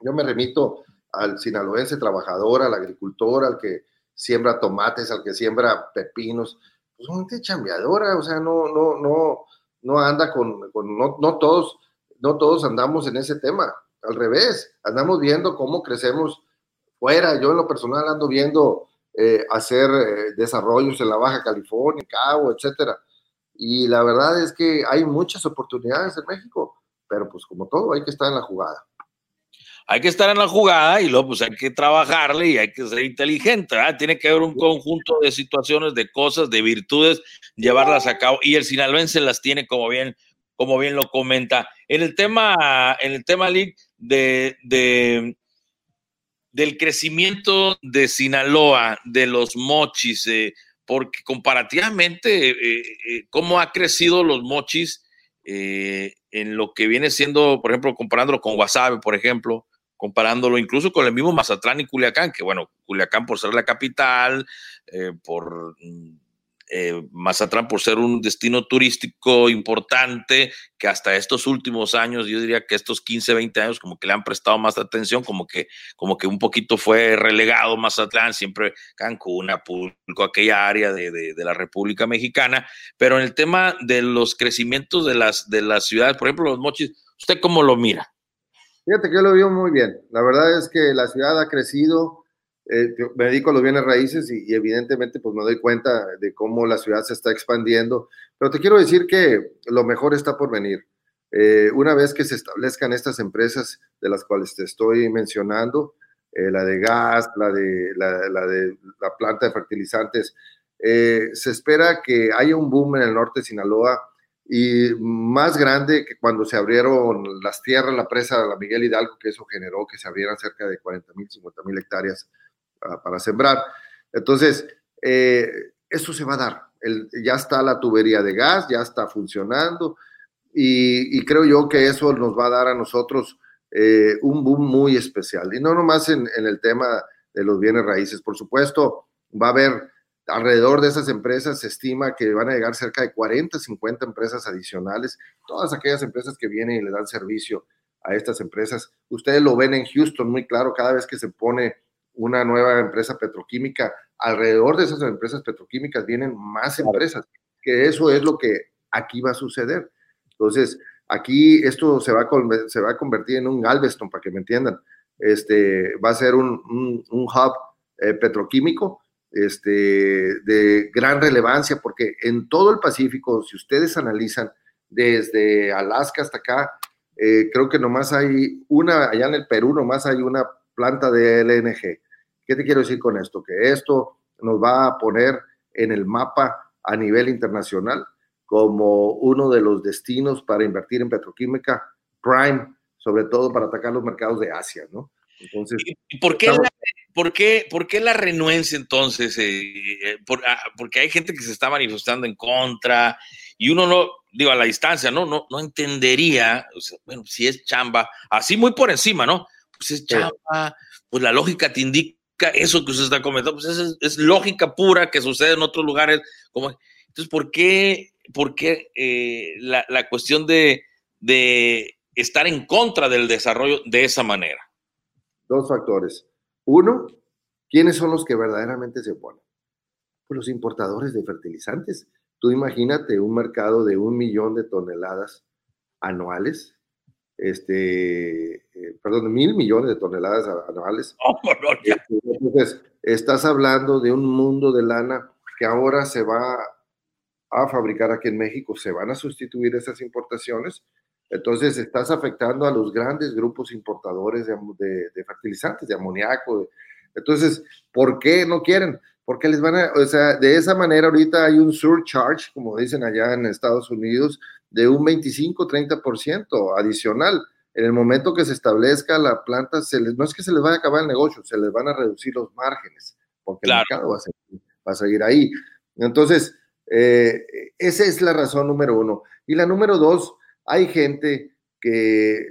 yo me remito al sinaloense trabajador, al agricultor, al que siembra tomates, al que siembra pepinos, pues gente chambeadora, o sea, no, no, no, no anda con, no, todos, no todos andamos en ese tema, al revés, andamos viendo cómo crecemos fuera, yo en lo personal ando viendo eh, hacer eh, desarrollos en la Baja California, Cabo, etcétera, y la verdad es que hay muchas oportunidades en México, pero pues como todo, hay que estar en la jugada. Hay que estar en la jugada y luego pues hay que trabajarle y hay que ser inteligente, ¿verdad? Tiene que haber un conjunto de situaciones, de cosas, de virtudes, llevarlas a cabo y el sinaloense las tiene como bien, como bien lo comenta. En el tema, en el tema, Lick, de, de, del crecimiento de Sinaloa, de los mochis, eh, porque comparativamente, eh, eh, cómo ha crecido los mochis eh, en lo que viene siendo, por ejemplo, comparándolo con Guasave, por ejemplo, comparándolo incluso con el mismo Mazatlán y Culiacán, que bueno, Culiacán por ser la capital, por mm, eh, Mazatlán por ser un destino turístico importante, que hasta estos últimos años, yo diría que estos 15, 20 años, como que le han prestado más atención, como que, como que un poquito fue relegado Mazatlán, siempre Cancún, Acapulco, aquella área de, de, la República Mexicana, pero en el tema de los crecimientos de las, de las ciudades, por ejemplo, los mochis, ¿usted cómo lo mira? Fíjate que lo veo muy bien. La verdad es que la ciudad ha crecido, eh, me dedico a los bienes raíces y, evidentemente pues me doy cuenta de cómo la ciudad se está expandiendo, pero te quiero decir que lo mejor está por venir. Eh, una vez que se establezcan estas empresas de las cuales te estoy mencionando, eh, la de gas, la de la, de la planta de fertilizantes, se espera que haya un boom en el norte de Sinaloa y más grande que cuando se abrieron las tierras, la presa la Miguel Hidalgo, que eso generó que se abrieran cerca de 40 mil, 50 mil hectáreas para, sembrar. Entonces, eh, eso se va a dar. Ya está la tubería de gas, ya está funcionando y, creo yo que eso nos va a dar a nosotros eh, un boom muy especial. Y no nomás en, en, el tema de los bienes raíces, por supuesto, va a haber alrededor de esas empresas, se estima que van a llegar cerca de 40, 50 empresas adicionales, todas aquellas empresas que vienen y le dan servicio a estas empresas. Ustedes lo ven en Houston muy claro, cada vez que se pone una nueva empresa petroquímica, alrededor de esas empresas petroquímicas vienen más empresas, que eso es lo que aquí va a suceder. Entonces, aquí esto se va a, se va a convertir en un Galveston, para que me entiendan. Este, va a ser un, un, hub eh, petroquímico este, de gran relevancia, porque en todo el Pacífico, si ustedes analizan desde Alaska hasta acá, eh, creo que nomás hay una, allá en el Perú nomás hay una planta de LNG. ¿Qué te quiero decir con esto? Que esto nos va a poner en el mapa a nivel internacional como uno de los destinos para invertir en petroquímica prime, sobre todo para atacar los mercados de Asia, ¿no? Entonces, ¿Y por qué, la, por qué, por qué la renuencia entonces? Eh, por- ah, porque hay gente que se está manifestando en contra y uno no, digo, a la distancia, ¿no? No, no entendería, o sea, bueno, si es chamba, así muy por encima, ¿no? Pues es chamba, pues la lógica te indica eso que usted está comentando, pues es, es lógica pura que sucede en otros lugares. Como, entonces, ¿por qué, por qué eh, la, la cuestión de, de estar en contra del desarrollo de esa manera? dos factores. Uno, ¿quiénes son los que verdaderamente se oponen? Pues los importadores de fertilizantes. Tú imagínate un mercado de un millón de toneladas anuales, este, eh, perdón, mil millones de toneladas anuales. Oh. Este, Entonces, estás hablando de un mundo de lana que ahora se va a fabricar aquí en México, se van a sustituir esas importaciones. Entonces, estás afectando a los grandes grupos importadores de, am- de- de fertilizantes, de amoníaco. de- Entonces, ¿por qué no quieren? Porque les van a, o sea, de esa manera ahorita hay un surcharge, como dicen allá en Estados Unidos, de un 25-30% adicional. En el momento que se establezca la planta, se les, no es que se les vaya a acabar el negocio, se les van a reducir los márgenes, porque Claro. el mercado va a, seguir, va a seguir ahí. Entonces, eh, esa es la razón número uno. Y la número dos, hay gente que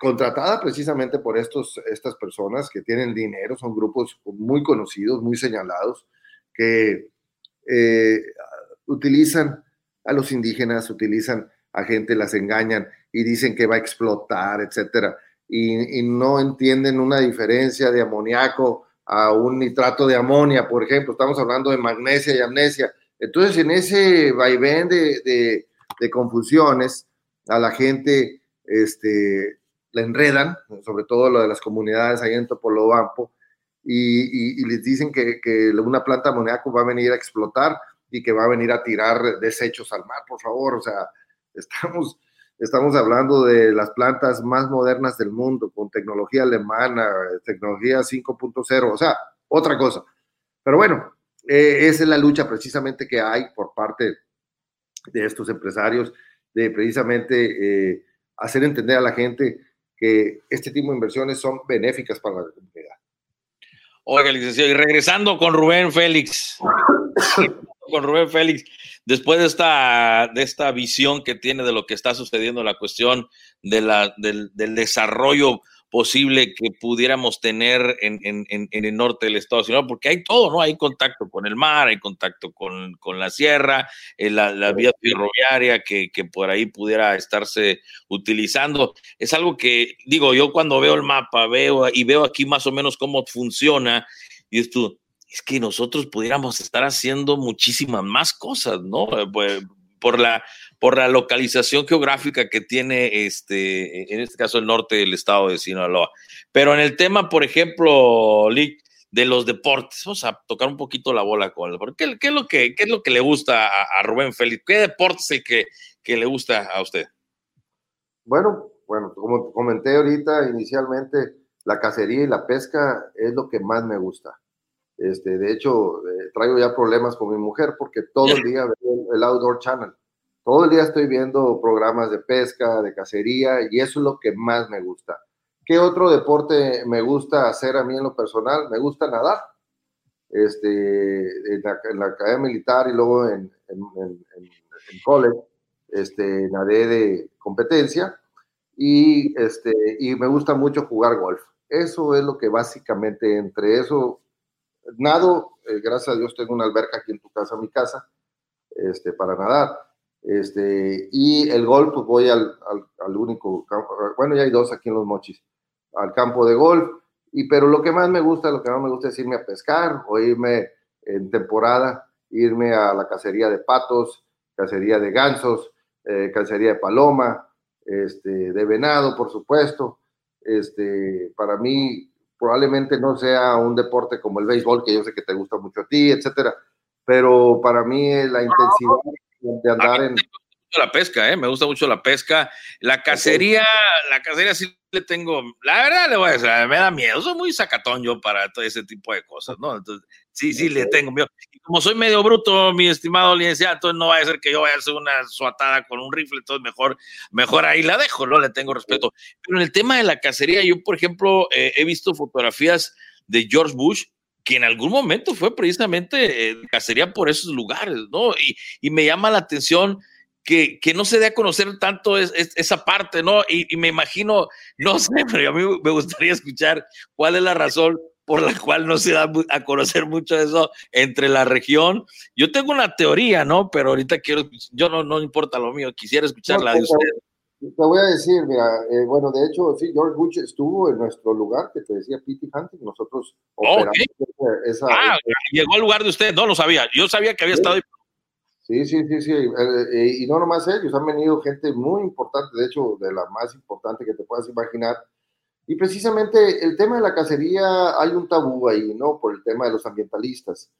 contratada precisamente por estos, estas personas que tienen dinero, son grupos muy conocidos, muy señalados, que eh, utilizan a los indígenas, utilizan a gente, las engañan y dicen que va a explotar, etcétera, y, y no entienden una diferencia de amoníaco a un nitrato de amonia, por ejemplo, estamos hablando de magnesia y amnesia. Entonces, en ese vaivén de, de, de confusiones, a la gente este, la enredan, sobre todo lo de las comunidades ahí en Topolobampo, y, y, y les dicen que, que una planta amoníaco va a venir a explotar y que va a venir a tirar desechos al mar, por favor. O sea, estamos, estamos hablando de las plantas más modernas del mundo, con tecnología alemana, tecnología 5.0, o sea, otra cosa. Pero bueno, eh, esa es la lucha precisamente que hay por parte de estos empresarios, de precisamente eh, hacer entender a la gente que este tipo de inversiones son benéficas para la comunidad. Oiga, licenciado, y regresando con Rubén Félix, con Rubén Félix, después de esta, de esta visión que tiene de lo que está sucediendo, la cuestión de la, del, del desarrollo posible que pudiéramos tener en, en, en, el norte del estado, sino porque hay todo, ¿no? Hay contacto con el mar, hay contacto con, con la sierra, eh, la, la, vía ferroviaria que, que, por ahí pudiera estarse utilizando. Es algo que, digo, yo cuando veo el mapa, veo y veo aquí más o menos cómo funciona, y esto, es que nosotros pudiéramos estar haciendo muchísimas más cosas, ¿no? Pues, por la, por la localización geográfica que tiene este, en este caso el norte del estado de Sinaloa. Pero en el tema, por ejemplo, de los deportes, vamos a tocar un poquito la bola con él. ¿Qué, qué, es, lo que, ¿Qué es lo que le gusta a, a Rubén Félix? ¿Qué deporte es el que, que le gusta a usted? Bueno, bueno, como comenté ahorita inicialmente, la cacería y la pesca es lo que más me gusta. Este, de hecho, eh, traigo ya problemas con mi mujer porque todo el día veo el Outdoor Channel. Todo el día estoy viendo programas de pesca, de cacería, y eso es lo que más me gusta. ¿Qué otro deporte me gusta hacer a mí en lo personal? Me gusta nadar. Este, en, la, en la academia militar y luego en, en, en, en college, este, nadé de competencia y, este, y me gusta mucho jugar golf. Eso es lo que básicamente entre eso nado, eh, gracias a Dios tengo una alberca aquí en tu casa, mi casa, este, para nadar. Este, y el golf, pues voy al, al, único campo, bueno, ya hay dos aquí en Los Mochis, al campo de golf. Y, pero lo que más me gusta, lo que más me gusta es irme a pescar o irme en temporada, irme a la cacería de patos, cacería de gansos, eh, cacería de paloma, este, de venado, por supuesto. Este, para mí, probablemente no sea un deporte como el béisbol, que yo sé que te gusta mucho a ti, etcétera, pero para mí la intensidad de andar en, la pesca, ¿eh? Me gusta mucho la pesca. La cacería, la cacería sí le tengo, la verdad le voy a decir, me da miedo. Soy muy sacatón yo para todo ese tipo de cosas, ¿no? Entonces, sí, sí, le tengo miedo. Como soy medio bruto, mi estimado licenciado, entonces no va a ser que yo vaya a hacer una suatada con un rifle, entonces mejor, mejor ahí la dejo, ¿no? Le tengo respeto. Pero en el tema de la cacería, yo, por ejemplo, eh, he visto fotografías de George Bush que en algún momento fue precisamente eh, cacería por esos lugares, ¿no? Y, y me llama la atención que, que, no se dé a conocer tanto es, es, esa parte, ¿no? Y, y, me imagino, no sé, pero a mí me gustaría escuchar cuál es la razón por la cual no se da a conocer mucho eso entre la región. Yo tengo una teoría, ¿no? Pero ahorita quiero, yo no, no importa lo mío, quisiera escuchar no, la de usted. Te voy a decir, mira, eh, bueno, de hecho, sí, George Bush estuvo en nuestro lugar, que te decía Pity Hunting, nosotros operamos okay. esa, Ah, esa, llegó al lugar de usted, no lo sabía, yo sabía que había sí. estado ahí. Sí, sí, sí, sí, eh, y no nomás ellos, han venido gente muy importante, de hecho, de la más importante que te puedas imaginar, y precisamente el tema de la cacería, hay un tabú ahí, ¿no? Por el tema de los ambientalistas,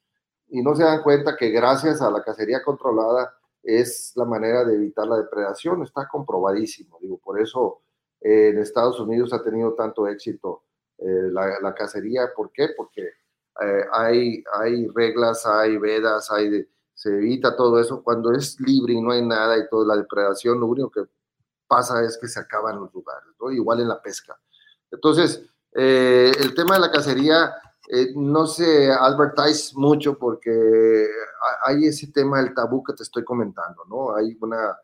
y no se dan cuenta que gracias a la cacería controlada, es la manera de evitar la depredación, está comprobadísimo, digo, por eso eh, en Estados Unidos ha tenido tanto éxito eh, la, la, cacería, ¿por qué? Porque eh, hay, hay reglas, hay vedas, hay de, se evita todo eso, cuando es libre y no hay nada y toda la depredación, lo único que pasa es que se acaban los lugares, ¿no? igual en la pesca. Entonces, eh, el tema de la cacería eh, no se advertise mucho porque hay ese tema del tabú que te estoy comentando, ¿no? Hay una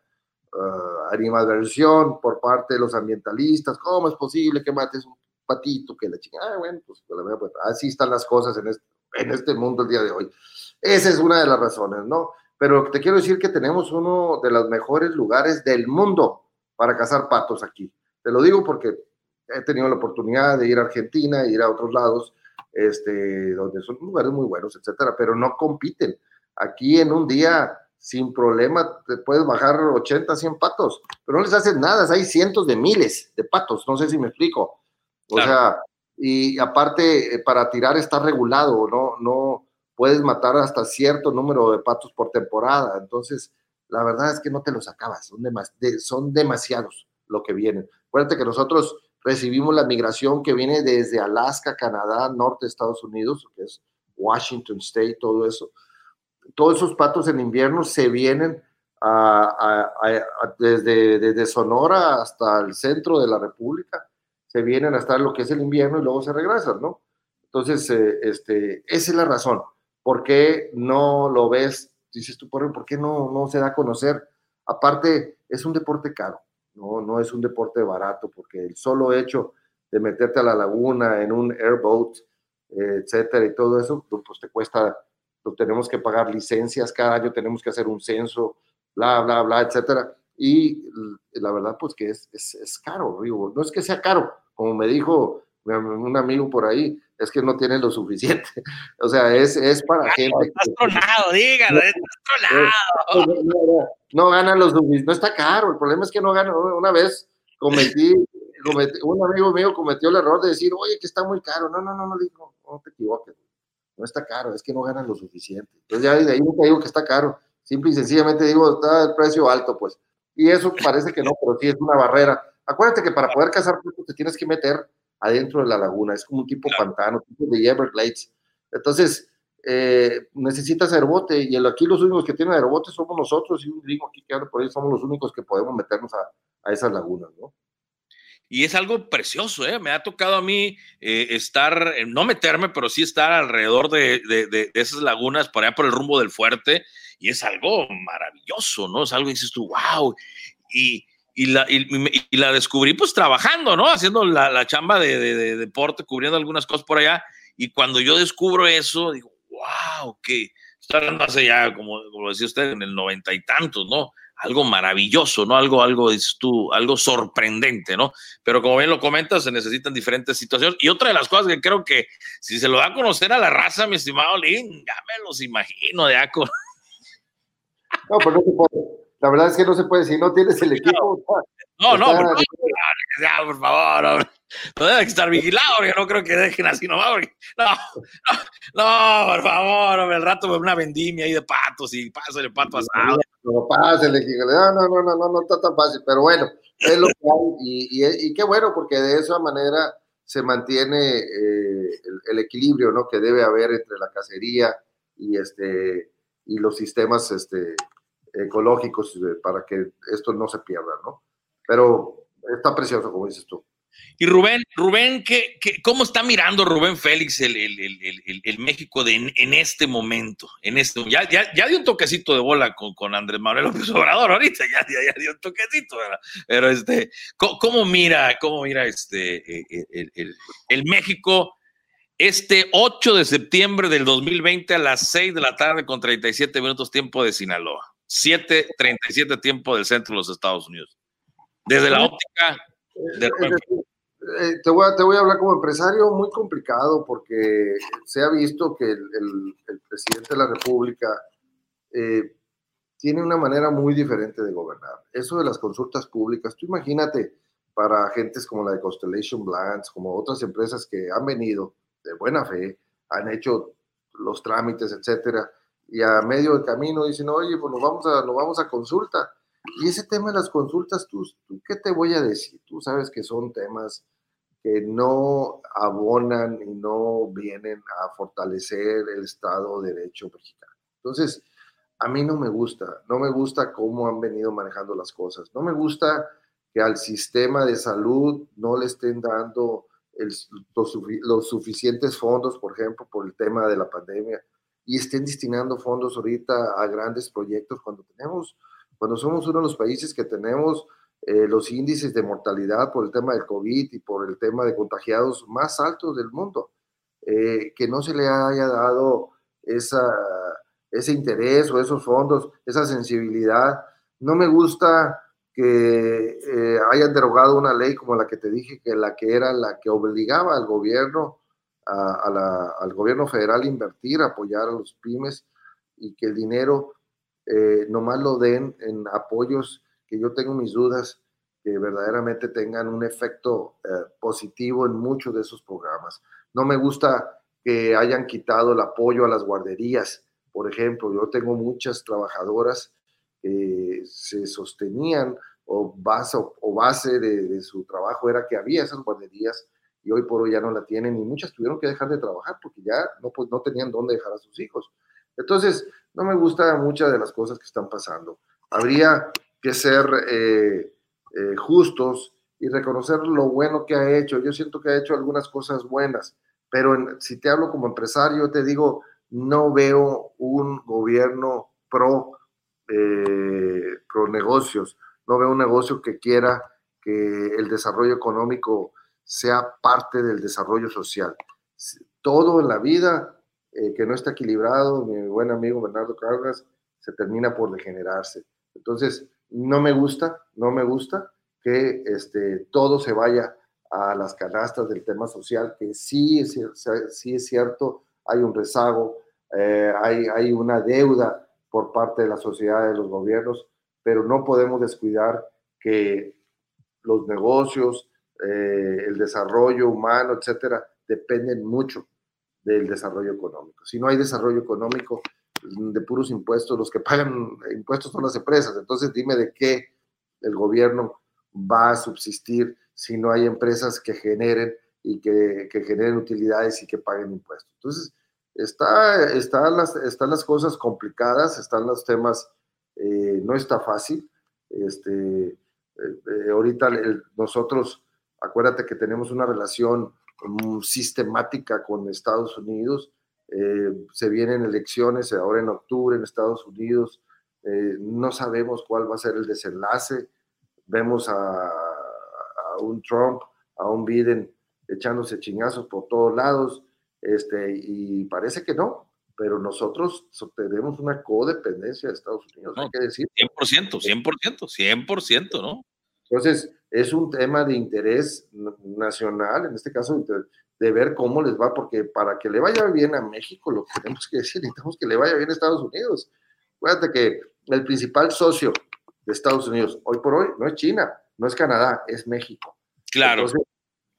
uh, animadversión por parte de los ambientalistas, ¿cómo es posible que mates un patito que la chingada? Ah, bueno, pues, pues así están las cosas en este, en este mundo el día de hoy. Esa es una de las razones, ¿no? Pero te quiero decir que tenemos uno de los mejores lugares del mundo para cazar patos aquí. Te lo digo porque he tenido la oportunidad de ir a Argentina, ir a otros lados, este, donde son lugares muy buenos, etcétera, pero no compiten. Aquí en un día, sin problema, te puedes bajar 80, 100 patos, pero no les haces nada, hay cientos de miles de patos, no sé si me explico. O claro. sea, y aparte, eh, para tirar está regulado, no, no puedes matar hasta cierto número de patos por temporada, entonces, la verdad es que no te los acabas, son, demas, de, son demasiados lo que vienen. Acuérdate que nosotros recibimos la migración que viene desde Alaska, Canadá, norte de Estados Unidos, que es Washington State, todo eso. Todos esos patos en invierno se vienen desde, desde, Sonora hasta el centro de la República, se vienen hasta lo que es el invierno y luego se regresan, ¿no? Entonces, eh, este, esa es la razón. ¿Por qué no lo ves? Dices tú, ¿por qué no, no se da a conocer? Aparte, es un deporte caro no, no es un deporte barato, porque el solo hecho de meterte a la laguna en un airboat, eh, etcétera, y todo eso, pues te cuesta, pues tenemos que pagar licencias, cada año tenemos que hacer un censo, bla, bla, bla, etcétera. Y la verdad, pues que es, es, es caro, digo, no es que sea caro, como me dijo un amigo por ahí, es que no tiene lo suficiente. O sea, es, es para claro, gente. Estás tronado, dígalo, estás tronado. No, no, no gana lo suficiente, no está caro, el problema es que no gana. Una vez cometí, cometí, un amigo mío cometió el error de decir, oye, que está muy caro. No, no, no, no, digo, no te equivoques, no está caro, es que no ganan lo suficiente. Entonces ya de ahí nunca digo que está caro, simple y sencillamente digo, está el precio alto, pues. Y eso parece que no, pero sí es una barrera. Acuérdate que para poder cazar te tienes que meter adentro de la laguna, es como un tipo claro. pantano, tipo de Everglades. Entonces, eh, necesitas aerobote y el, aquí los únicos que tienen aerobote somos nosotros y un gringo aquí que anda por ahí, somos los únicos que podemos meternos a, a esas lagunas, ¿no? Y es algo precioso, ¿eh? Me ha tocado a mí eh, estar, no meterme, pero sí estar alrededor de, de, de, esas lagunas, por allá por el rumbo del fuerte, y es algo maravilloso, ¿no? Es algo que dices tú, wow. Y, y la, y, la descubrí pues trabajando, ¿no? Haciendo la, la chamba de, de, de, deporte, cubriendo algunas cosas por allá. Y cuando yo descubro eso, digo, wow, que hablando hace ya, como, como decía usted, en el noventa y tantos, ¿no? Algo maravilloso, ¿no? Algo, algo, dices tú, algo sorprendente, ¿no? Pero como bien lo comentas, se necesitan diferentes situaciones. Y otra de las cosas que creo que si se lo da a conocer a la raza, mi estimado Lin, ya me los imagino de aco. No, pero no se puede la verdad es que no se puede, si no tienes el equipo. No, no, está, no, por, ya, por favor, no, debe estar vigilado, porque no creo que dejen así nomás, porque, no, no, no, por favor, hombre, el rato una vendimia ahí de patos y paso de pato asado. No, pásale, no, no, no, no, no, no está tan fácil, pero bueno, es lo que hay y, y, y qué bueno, porque de esa manera se mantiene eh, el, el, equilibrio, ¿no? Que debe haber entre la cacería y este y los sistemas este, ecológicos para que esto no se pierda, ¿no? Pero está precioso, como dices tú. Y Rubén, Rubén, ¿qué, qué, cómo está mirando Rubén Félix el, el, el, México de en, este momento? En este, ya, ya, ya, dio un toquecito de bola con, con Andrés Manuel López Obrador ahorita, ya, ya, ya dio un toquecito, ¿verdad? Pero este, ¿cómo, mira, cómo mira este, eh, el, México este 8 de septiembre del 2020 a las 6 de la tarde con 37 minutos tiempo de Sinaloa? 7:37 tiempo del centro de los Estados Unidos. Desde la óptica eh, te, voy a, te voy a hablar como empresario muy complicado porque se ha visto que el, el, el presidente de la República eh, tiene una manera muy diferente de gobernar. Eso de las consultas públicas, tú imagínate para agentes como la de Constellation Brands, como otras empresas que han venido de buena fe, han hecho los trámites, etcétera, y a medio de camino dicen, oye, pues nos vamos a, nos vamos a consulta y ese tema de las consultas, ¿tú, ¿tú qué te voy a decir? Tú sabes que son temas que no abonan y no vienen a fortalecer el Estado de Derecho mexicano. Entonces, a mí no me gusta, no me gusta cómo han venido manejando las cosas, no me gusta que al sistema de salud no le estén dando el, los, los, suficientes fondos, por ejemplo, por el tema de la pandemia, y estén destinando fondos ahorita a grandes proyectos cuando tenemos cuando somos uno de los países que tenemos eh, los índices de mortalidad por el tema del COVID y por el tema de contagiados más altos del mundo, eh, que no se le haya dado esa, ese interés o esos fondos, esa sensibilidad. No me gusta que eh, hayan derogado una ley como la que te dije, que la que era la que obligaba al gobierno, al gobierno federal invertir, apoyar a los pymes y que el dinero eh, nomás lo den en apoyos que yo tengo mis dudas que verdaderamente tengan un efecto eh, positivo en muchos de esos programas. No me gusta que hayan quitado el apoyo a las guarderías. Por ejemplo, yo tengo muchas trabajadoras que se sostenían o base, o base de, su trabajo era que había esas guarderías y hoy por hoy ya no la tienen y muchas tuvieron que dejar de trabajar porque ya no, pues, no tenían dónde dejar a sus hijos. Entonces, no me gustan muchas de las cosas que están pasando. Habría que ser eh, eh, justos y reconocer lo bueno que ha hecho. Yo siento que ha hecho algunas cosas buenas, pero si te hablo como empresario, te digo, no veo un gobierno pro, eh, pro negocios, no veo un negocio que quiera que el desarrollo económico sea parte del desarrollo social. Todo en la vida eh, que no está equilibrado, mi buen amigo Bernardo Cargas, se termina por degenerarse. Entonces, no me gusta, no me gusta que este, todo se vaya a las canastas del tema social, que sí es, sí es cierto, hay un rezago, eh, hay, hay una deuda por parte de la sociedad, de los gobiernos, pero no podemos descuidar que los negocios, eh, el desarrollo humano, etcétera, dependen mucho del desarrollo económico. Si no hay desarrollo económico de puros impuestos, los que pagan impuestos son las empresas. Entonces dime de qué el gobierno va a subsistir si no hay empresas que generen y que, generen utilidades y que paguen impuestos. Entonces, está, está las, están las cosas complicadas, están los temas, eh, no está fácil. Este, eh, ahorita nosotros, acuérdate que tenemos una relación sistemática con Estados Unidos. Eh, se vienen elecciones ahora en octubre en Estados Unidos. Eh, no sabemos cuál va a ser el desenlace. Vemos a, a, un Trump, a un Biden echándose chingazos por todos lados, este, y parece que no, pero nosotros tenemos una codependencia de Estados Unidos, no, hay que decir. 100%, 100%, 100%, ¿no? Entonces, es un tema de interés nacional, en este caso, de, ver cómo les va, porque para que le vaya bien a México, lo que tenemos que decir, necesitamos que le vaya bien a Estados Unidos. Acuérdate que el principal socio de Estados Unidos, hoy por hoy, no es China, no es Canadá, es México. Claro. Entonces,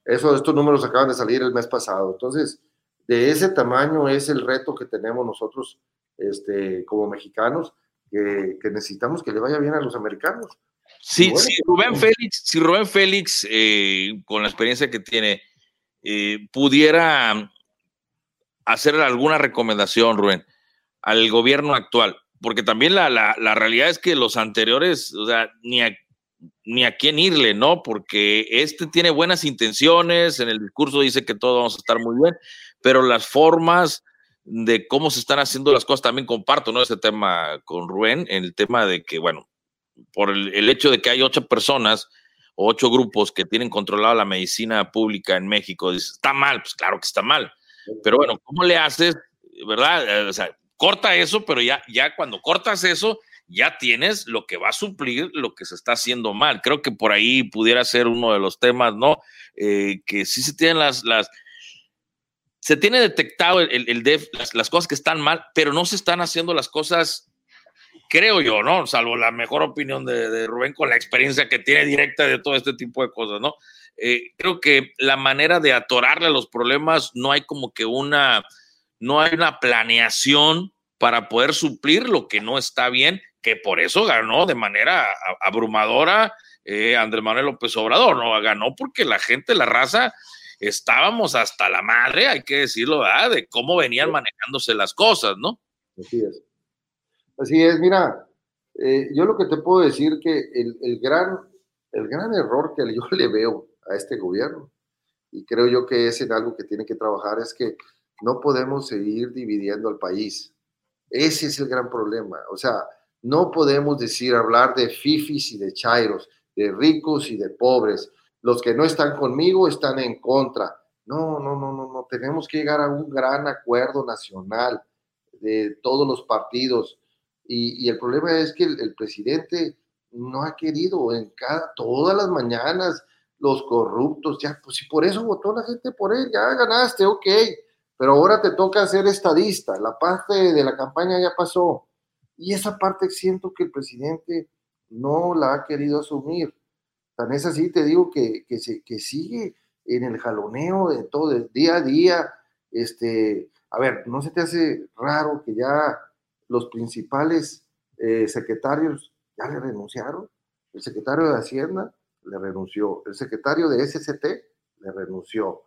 eso, estos números acaban de salir el mes pasado. Entonces, de ese tamaño es el reto que tenemos nosotros este, como mexicanos que, que necesitamos que le vaya bien a los americanos. Sí, Bueno, si Rubén Félix, si Rubén Félix, eh, con la experiencia que tiene, eh, pudiera hacer alguna recomendación, Rubén, al gobierno actual, porque también la, la, la realidad es que los anteriores, o sea, ni a, ni a quién irle, ¿no? Porque este tiene buenas intenciones, en el discurso dice que todo vamos a estar muy bien, pero las formas de cómo se están haciendo las cosas también comparto, ¿no? Ese tema con Rubén, en el tema de que, bueno, por el, hecho de que hay ocho personas o ocho grupos que tienen controlada la medicina pública en México, dices, está mal, pues claro que está mal. Pero bueno, ¿cómo le haces? ¿Verdad? Eh, O sea, corta eso, pero ya, ya cuando cortas eso, ya tienes lo que va a suplir lo que se está haciendo mal. Creo que por ahí pudiera ser uno de los temas, ¿no? Eh, que sí se tienen las, las, se tiene detectado el, el, las cosas que están mal, pero no se están haciendo las cosas, creo yo, ¿no? Salvo la mejor opinión de, de Rubén con la experiencia que tiene directa de todo este tipo de cosas, ¿no? Eh, creo que la manera de atorarle a los problemas no hay como que una, no hay una planeación para poder suplir lo que no está bien, que por eso ganó de manera abrumadora eh, Andrés Manuel López Obrador, ¿no? Ganó porque la gente, la raza, estábamos hasta la madre, hay que decirlo, ¿verdad? De cómo venían manejándose las cosas, ¿no? Así es. Así es, mira, eh, yo lo que te puedo decir que el, el gran, el gran error que yo le veo a este gobierno, y creo yo que es en algo que tiene que trabajar, es que no podemos seguir dividiendo al país. Ese es el gran problema. O sea, no podemos decir, hablar de fifis y de chairos, de ricos y de pobres. Los que no están conmigo están en contra. No, no, no, no, no. Tenemos que llegar a un gran acuerdo nacional de todos los partidos. Y, y el problema es que el, el, presidente no ha querido en cada, todas las mañanas los corruptos, ya, pues si por eso votó la gente por él, ya ganaste, ok, pero ahora te toca ser estadista, la parte de la campaña ya pasó. Y esa parte siento que el presidente no la ha querido asumir. Tan es así, te digo que, que, se, que sigue en el jaloneo de todo, de día a día. Este, a ver, ¿no se te hace raro que ya los principales eh, secretarios ya le renunciaron? El secretario de Hacienda le renunció, el secretario de SCT le renunció,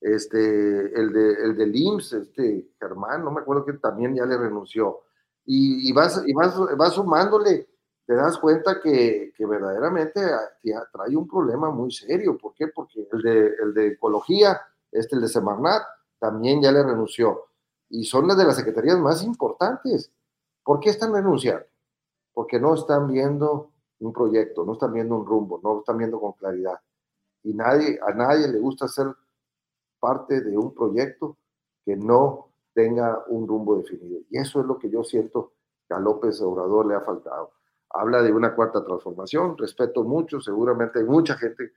este, el, de, el del IMSS, este Germán, no me acuerdo que también ya le renunció. Y, vas, y vas, vas sumándole te das cuenta que, que, verdaderamente trae un problema muy serio. ¿Por qué? Porque el de, el de ecología, este, el de Semarnat, también ya le renunció. Y son las de las secretarías más importantes. ¿Por qué están renunciando? Porque no están viendo un proyecto, no están viendo un rumbo, no están viendo con claridad. Y nadie, a nadie le gusta ser parte de un proyecto que no tenga un rumbo definido. Y eso es lo que yo siento que a López Obrador le ha faltado habla de una cuarta transformación, respeto mucho, seguramente hay mucha gente,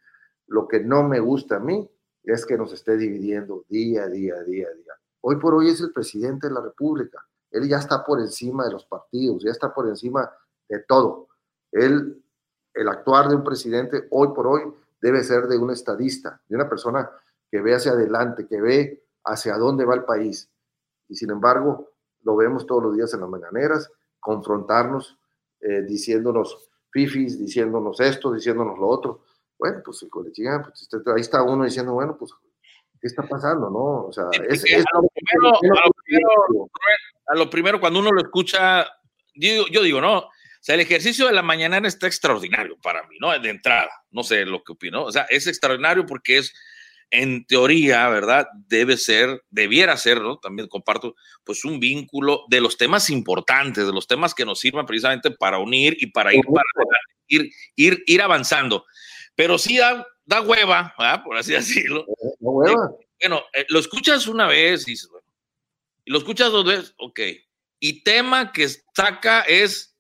lo que no me gusta a mí es que nos esté dividiendo día a día, día a día. Hoy por hoy es el presidente de la República, él ya está por encima de los partidos, ya está por encima de todo. Él, el actuar de un presidente hoy por hoy debe ser de un estadista, de una persona que ve hacia adelante, que ve hacia dónde va el país. Y sin embargo, lo vemos todos los días en las mañaneras, confrontarnos eh, diciéndonos fifis, diciéndonos esto, diciéndonos lo otro. Bueno, pues chica, pues ahí está uno diciendo, bueno, pues, ¿qué está pasando? ¿No? O sea, es, es, a, lo primero, a, lo primero, a, lo primero, cuando uno lo escucha, yo, yo digo, no, o sea, el ejercicio de la mañana está extraordinario para mí, ¿no? De entrada, no sé lo que opino, o sea, es extraordinario porque es, en teoría, ¿verdad? Debe ser, debiera ser, ¿no? También comparto, pues un vínculo de los temas importantes, de los temas que nos sirvan precisamente para unir y para ir, para ir, ir, ir avanzando. Pero sí da, da hueva, ¿verdad? Por así decirlo. Da hueva. Eh, bueno, eh, lo escuchas una vez y dices, bueno, y lo escuchas dos veces, ok. Y tema que saca es,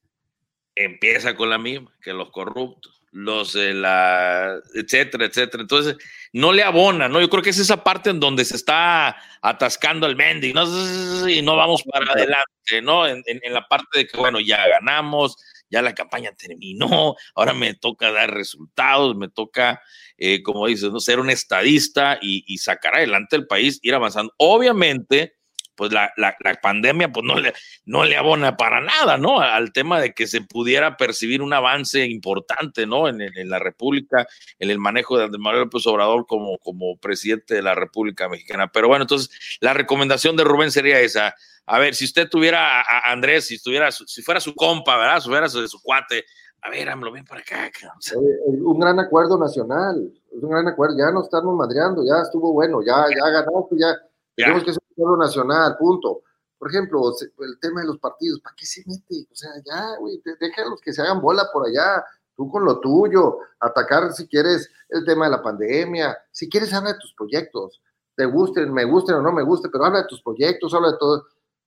empieza con la misma, que los corruptos los de la, etcétera, etcétera. Entonces, no le abona, ¿no? Yo creo que es esa parte en donde se está atascando el Mendy, ¿no? Y no vamos para adelante, ¿no? En, en, en, la parte de que, bueno, ya ganamos, ya la campaña terminó, ahora me toca dar resultados, me toca, eh, como dices, ¿no? Ser un estadista y, y sacar adelante el país, ir avanzando. Obviamente, pues la, la, pandemia pues no le, no le abona para nada, ¿no? Al tema de que se pudiera percibir un avance importante, ¿no? En, en la República, en el manejo de Andrés Manuel López Obrador como, como presidente de la República Mexicana. Pero bueno, entonces la recomendación de Rubén sería esa. A ver, si usted tuviera a Andrés, si estuviera, si fuera su compa, ¿verdad? Si fuera su, su cuate, a ver, AMLO, ven para acá. un gran acuerdo nacional, un gran acuerdo, ya no estamos madreando, ya estuvo bueno, ya, ya ganó, ya, tenemos que ser un acuerdo nacional, punto. Por ejemplo, el tema de los partidos, ¿para qué se mete? O sea, ya, güey, déjalos que se hagan bola por allá, tú con lo tuyo, atacar si quieres el tema de la pandemia, si quieres habla de tus proyectos, te gusten, me gusten o no me gusten, pero habla de tus proyectos, habla de todo,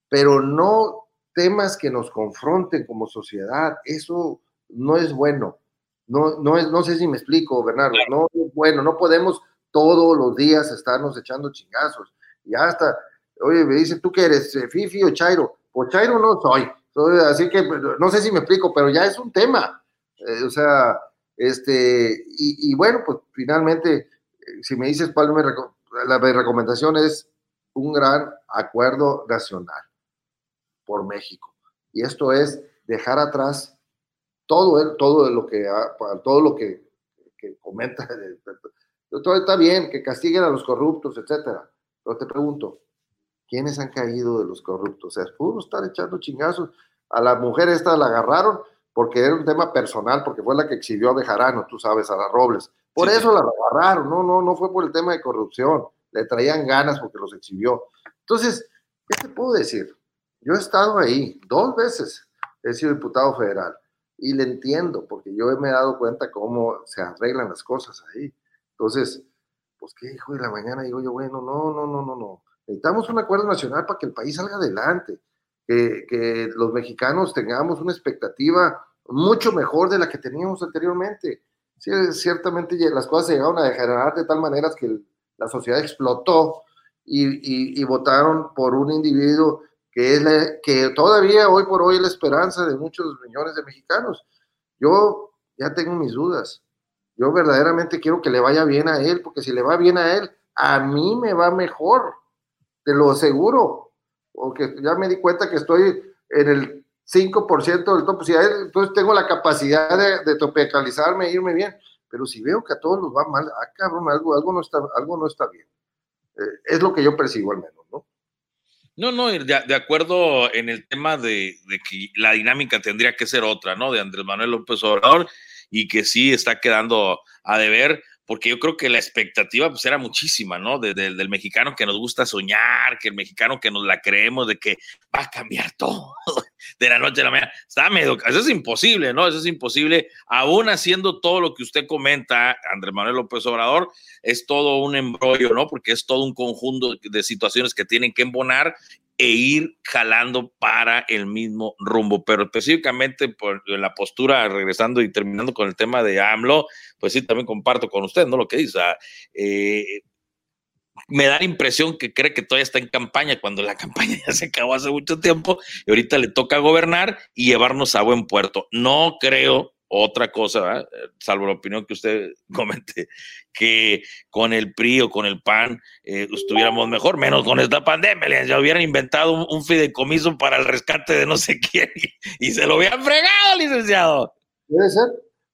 pero no temas que nos confronten como sociedad, eso no es bueno. No, no, es, no sé si me explico, Bernardo, no es bueno, no podemos todos los días estarnos echando chingazos. Ya hasta, oye, me dice, ¿tú qué eres, eh, Fifi o Chairo? Pues Chairo no soy. así que no sé si me explico, pero ya es un tema. Eh, o sea, este, y, bueno, pues finalmente, eh, si me dices cuál me la recomendación es un gran acuerdo nacional por México. Y esto es dejar atrás todo, todo lo que, todo lo que, comenta, todo está bien, que castiguen a los corruptos, etcétera. Pero te pregunto, ¿quiénes han caído de los corruptos? O sea, pudo estar echando chingazos. A la mujer esta la agarraron porque era un tema personal, porque fue la que exhibió a Bejarano, tú sabes, a las Robles. Por eso la agarraron, no, no, no fue por el tema de corrupción. Le traían ganas porque los exhibió. Entonces, ¿qué te puedo decir? Yo he estado ahí dos veces, he sido diputado federal y le entiendo, porque yo me he dado cuenta cómo se arreglan las cosas ahí. Entonces, pues qué hijo de la mañana digo yo, bueno, no, no, no, no, no. Necesitamos un acuerdo nacional para que el país salga adelante, que, que los mexicanos tengamos una expectativa mucho mejor de la que teníamos anteriormente. Ciertamente las cosas se llegaron a degenerar de tal manera que la sociedad explotó y, y, y votaron por un individuo que, es que todavía hoy por hoy es la esperanza de muchos millones de mexicanos. Yo ya tengo mis dudas. Yo verdaderamente quiero que le vaya bien a él, porque si le va bien a él, a mí me va mejor, te lo aseguro, porque ya me di cuenta que estoy en el 5% del top, si entonces tengo la capacidad de, de e irme bien, pero si veo que a todos nos va mal, ah, cabrón, algo, algo, no, está, algo no está bien. Eh, es lo que yo percibo al menos, ¿no? No, no, de, acuerdo en el tema de, que la dinámica tendría que ser otra, ¿no? De Andrés Manuel López Obrador y que sí está quedando a deber, porque yo creo que la expectativa pues era muchísima, ¿no? del mexicano que nos gusta soñar, que el mexicano que nos la creemos de que va a cambiar todo de la noche a la mañana. Está medio, eso es imposible, ¿no? Eso es imposible, aún haciendo todo lo que usted comenta, Andrés Manuel López Obrador, es todo un embrollo, ¿no? Porque es todo un conjunto de situaciones que tienen que embonar e ir jalando para el mismo rumbo. Pero específicamente por la postura, regresando y terminando con el tema de AMLO, pues sí, también comparto con usted, ¿no? Lo que dice. Eh, me da la impresión que cree que todavía está en campaña, cuando la campaña ya se acabó hace mucho tiempo y ahorita le toca gobernar y llevarnos a buen puerto. No creo otra cosa, salvo la opinión que usted comente, que con el PRI o con el PAN eh, estuviéramos mejor, menos con esta pandemia. Ya hubieran inventado un, fideicomiso para el rescate de no sé quién y, se lo hubieran fregado, licenciado. Puede ser,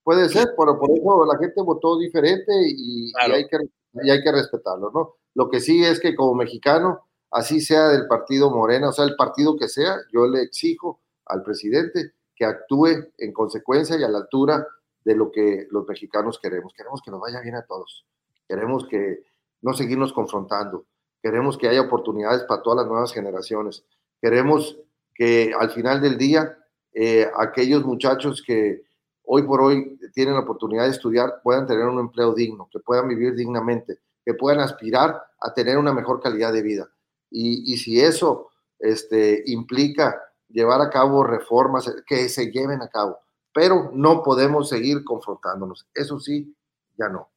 puede ser, pero por eso la gente votó diferente y, hay, que, y hay que respetarlo, ¿no? Lo que sí es que como mexicano, así sea del partido Morena, o sea, el partido que sea, yo le exijo al presidente que actúe en consecuencia y a la altura de lo que los mexicanos queremos. Queremos que nos vaya bien a todos. Queremos que no seguirnos confrontando. Queremos que haya oportunidades para todas las nuevas generaciones. Queremos que al final del día eh, aquellos muchachos que hoy por hoy tienen la oportunidad de estudiar puedan tener un empleo digno, que puedan vivir dignamente, que puedan aspirar a tener una mejor calidad de vida. Y, y si eso este, implica llevar a cabo reformas que se lleven a cabo, pero no podemos seguir confrontándonos. Eso sí, ya no.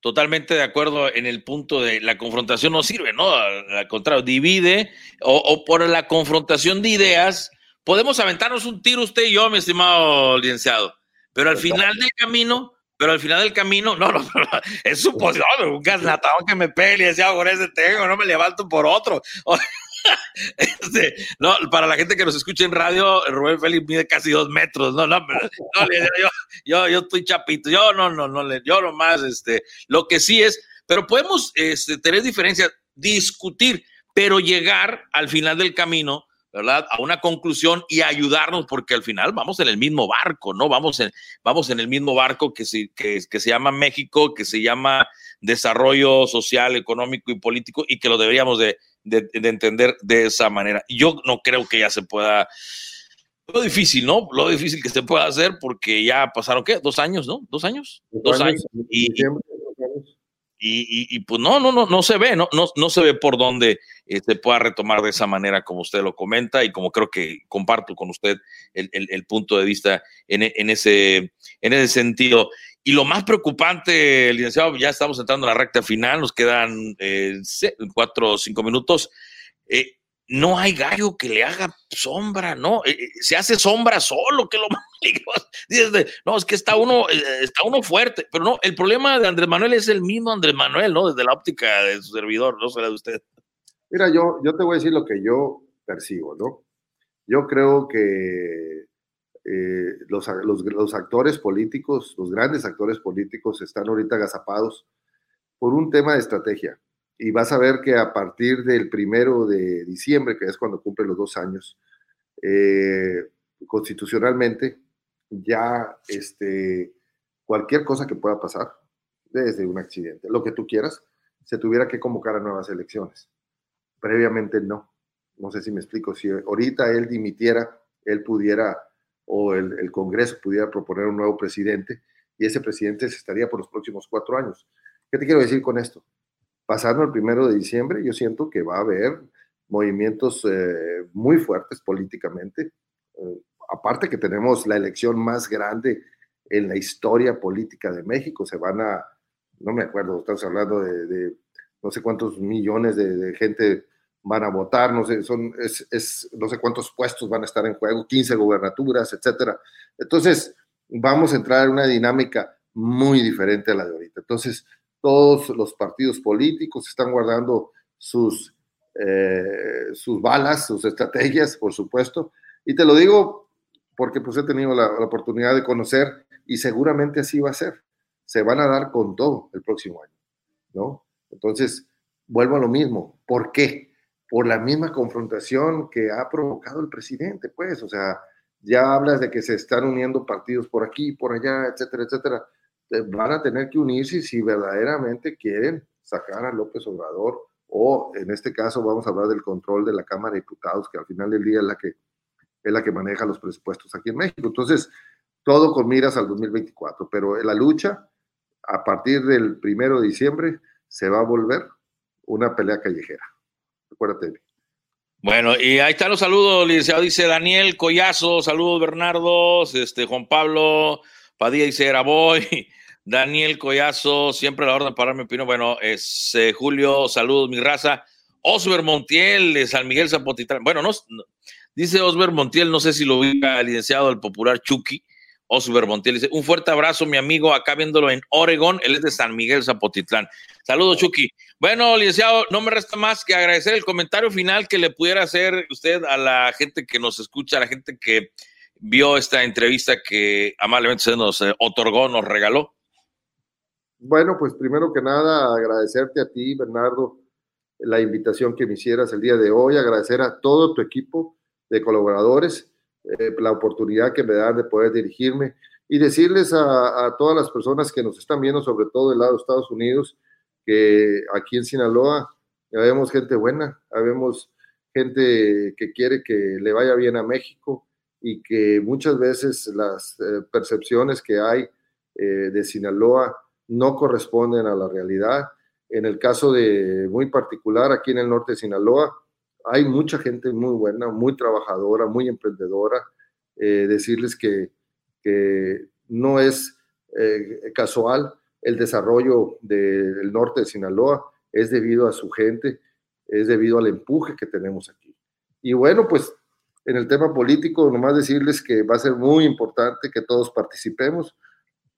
Totalmente de acuerdo en el punto de la confrontación no sirve, ¿no? Al contrario, divide o, por la confrontación de ideas, podemos aventarnos un tiro usted y yo, mi estimado licenciado, pero al final del camino, pero al final del camino, no, no, es suposición, un gasnatado que me pegue y decía, por ese tengo, no me levanto por otro. Este, no, para la gente que nos escucha en radio, Rubén Félix mide casi dos metros, no, no, no yo, yo, estoy chapito, yo no, no, no, yo nomás, este, lo que sí es, pero podemos este, tener diferencias, discutir, pero llegar al final del camino ¿verdad? A una conclusión y ayudarnos, porque al final vamos en el mismo barco, ¿no? Vamos en, vamos en el mismo barco que se, que, que se llama México, que se llama desarrollo social, económico y político, y que lo deberíamos de, de, entender de esa manera. Yo no creo que ya se pueda. Lo difícil, ¿no? Lo difícil que se pueda hacer porque ya pasaron, ¿qué? Dos años, ¿no? Dos años. Dos, años. Y, y, y, pues no, no, no, no se ve, no, no, no se ve por dónde se este, pueda retomar de esa manera como usted lo comenta y como creo que comparto con usted el, el, punto de vista en, en, ese, en ese sentido. Y lo más preocupante, licenciado, ya estamos entrando a la recta final, nos quedan eh, cuatro o cinco minutos. Eh, no hay gallo que le haga sombra, ¿no? Eh, se hace sombra solo, que lo más no, es que está uno, está uno fuerte, pero no, el problema de Andrés Manuel es el mismo Andrés Manuel, ¿no? Desde la óptica de su servidor, no será de usted. Mira, yo, yo te voy a decir lo que yo percibo, ¿no? Yo creo que los, los, los actores políticos, los grandes actores políticos están ahorita agazapados por un tema de estrategia y vas a ver que a partir del primero de diciembre, que es cuando cumple los dos años, eh, constitucionalmente, ya este, cualquier cosa que pueda pasar, desde un accidente, lo que tú quieras, se tuviera que convocar a nuevas elecciones. Previamente no. No sé si me explico. Si ahorita él dimitiera, él pudiera, o el, Congreso pudiera proponer un nuevo presidente, y ese presidente se estaría por los próximos cuatro años. ¿Qué te quiero decir con esto? pasando el primero de diciembre, yo siento que va a haber movimientos eh, muy fuertes políticamente. Eh, aparte que tenemos la elección más grande en la historia política de México, se van a, no me acuerdo, estamos hablando de, no sé cuántos millones de, gente van a votar, no sé, son, es, no sé cuántos puestos van a estar en juego, 15 gobernaturas, etcétera. Entonces, vamos a entrar en una dinámica muy diferente a la de ahorita. Entonces, todos los partidos políticos están guardando sus, eh, sus balas, sus estrategias, por supuesto. Y te lo digo porque pues he tenido la, oportunidad de conocer y seguramente así va a ser. Se van a dar con todo el próximo año, ¿no? Entonces, vuelvo a lo mismo. ¿Por qué? Por la misma confrontación que ha provocado el presidente, pues, o sea, ya hablas de que se están uniendo partidos por aquí, por allá, etcétera, etcétera. Eh, van a tener que unirse si verdaderamente quieren sacar a López Obrador o en este caso vamos a hablar del control de la Cámara de Diputados, que al final del día es la que, es la que maneja los presupuestos aquí en México. Entonces, todo con miras al 2024, pero la lucha a partir del primero de diciembre se va a volver una pelea callejera. Acuérdate. Bueno, y ahí están los saludos, licenciado. Dice Daniel Collazo, saludos Bernardo, este, Juan Pablo Padilla dice, era voy. Daniel Collazo, siempre la orden para mi opinión. Bueno, es eh, Julio, saludos, mi raza. Osber Montiel de San Miguel Zapotitlán. Bueno, no, dice Osber Montiel, no sé si lo ubica el licenciado del popular Chucky. Osber Montiel dice: Un fuerte abrazo, mi amigo, acá viéndolo en Oregón. Él es de San Miguel Zapotitlán. Saludos, Chucky. Bueno, licenciado, no me resta más que agradecer el comentario final que le pudiera hacer usted a la gente que nos escucha, a la gente que vio esta entrevista que amablemente se nos eh, otorgó, nos regaló? Bueno, pues primero que nada agradecerte a ti, Bernardo, la invitación que me hicieras el día de hoy, agradecer a todo tu equipo de colaboradores, eh, la oportunidad que me dan de poder dirigirme y decirles a, todas las personas que nos están viendo, sobre todo del lado de Estados Unidos, que aquí en Sinaloa ya vemos gente buena, vemos gente que quiere que le vaya bien a México, y que muchas veces las eh, percepciones que hay eh, de Sinaloa no corresponden a la realidad. En el caso de muy particular, aquí en el norte de Sinaloa, hay mucha gente muy buena, muy trabajadora, muy emprendedora. Eh, decirles que, que, no es casual el desarrollo del norte de Sinaloa, es debido a su gente, es debido al empuje que tenemos aquí. Y bueno, pues en el tema político, nomás decirles que va a ser muy importante que todos participemos,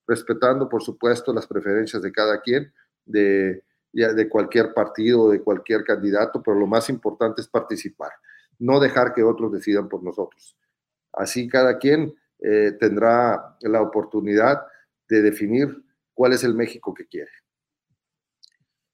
respetando, por supuesto, las preferencias de cada quien, de de cualquier partido, de cualquier candidato, pero lo más importante es participar, no dejar que otros decidan por nosotros. Así cada quien eh, tendrá la oportunidad de definir cuál es el México que quiere.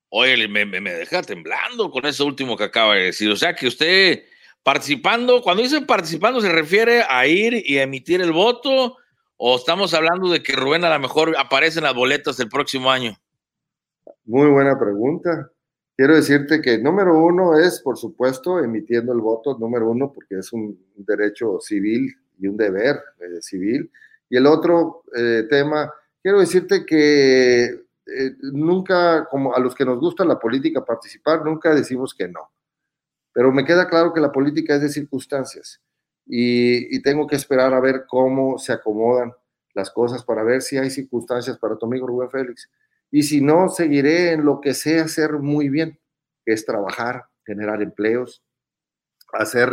Oye, me, me, deja temblando con eso último que acaba de decir. O sea que usted participando, cuando dice participando, ¿se refiere a ir y emitir el voto? ¿O estamos hablando de que Rubén a lo mejor aparece en las boletas del próximo año? Muy buena pregunta. Quiero decirte que número uno es, por supuesto, emitiendo el voto, número uno, porque es un derecho civil y un deber eh, civil. Y el otro eh, tema, quiero decirte que eh, nunca, como a los que nos gusta la política participar, nunca decimos que no. Pero me queda claro que la política es de circunstancias y, y tengo que esperar a ver cómo se acomodan las cosas para ver si hay circunstancias para tu amigo Rubén Félix. Y si no, seguiré en lo que sé hacer muy bien, que es trabajar, generar empleos, hacer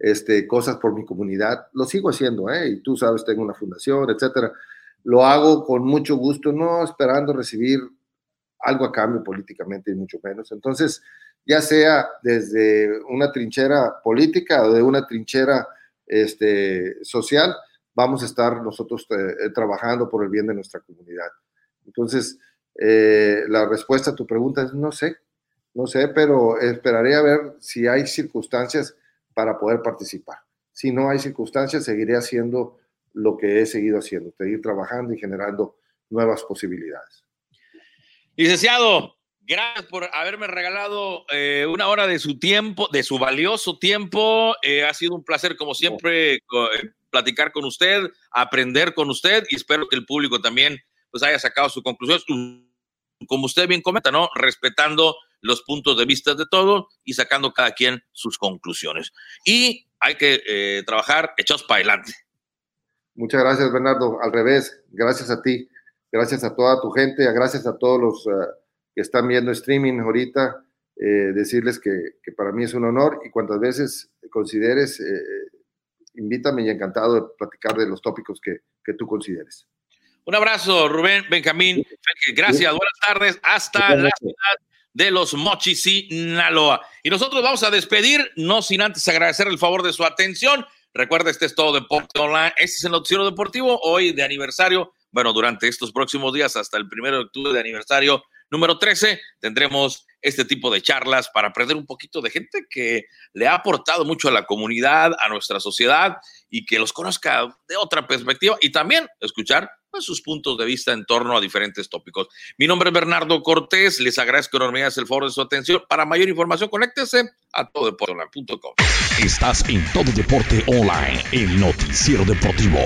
este, cosas por mi comunidad. Lo sigo haciendo, ¿eh? Y tú sabes, tengo una fundación, etcétera. Lo hago con mucho gusto, no esperando recibir algo a cambio políticamente y mucho menos. Entonces, ya sea desde una trinchera política o de una trinchera este, social, vamos a estar nosotros eh, trabajando por el bien de nuestra comunidad. Entonces, eh, la respuesta a tu pregunta es no sé, no sé, pero esperaré a ver si hay circunstancias para poder participar. Si no hay circunstancias, seguiré haciendo lo que he seguido haciendo, seguir trabajando y generando nuevas posibilidades. Licenciado, gracias por haberme regalado eh, una hora de su tiempo, de su valioso tiempo. Eh, ha sido un placer, como siempre, platicar con usted, aprender con usted y espero que el público también pues haya sacado su conclusión, como usted bien comenta, ¿no? Respetando los puntos de vista de todos y sacando cada quien sus conclusiones. Y hay que eh, trabajar hechos para adelante. Muchas gracias, Bernardo. Al revés, gracias a ti, gracias a toda tu gente, gracias a todos los eh, que están viendo streaming ahorita. Eh, decirles que, que, para mí es un honor y cuantas veces consideres, invítame y encantado de platicar de los tópicos que, que tú consideres. Un abrazo, Rubén Benjamín. Gracias, buenas tardes. Hasta la ciudad de los Mochis, Sinaloa. Y nosotros vamos a despedir, no sin antes agradecer el favor de su atención. Recuerda, este es todo Deporte Online. Este es el noticiero deportivo, hoy de aniversario. Bueno, durante estos próximos días, hasta el primero de octubre de aniversario número 13, tendremos este tipo de charlas para aprender un poquito de gente que le ha aportado mucho a la comunidad, a nuestra sociedad y que los conozca de otra perspectiva y también escuchar sus puntos de vista en torno a diferentes tópicos. Mi nombre es Bernardo Cortés, les agradezco enormemente el favor de su atención. Para mayor información, conéctese a tododeporteonline.com. Estás en Todo Deporte Online, el noticiero deportivo.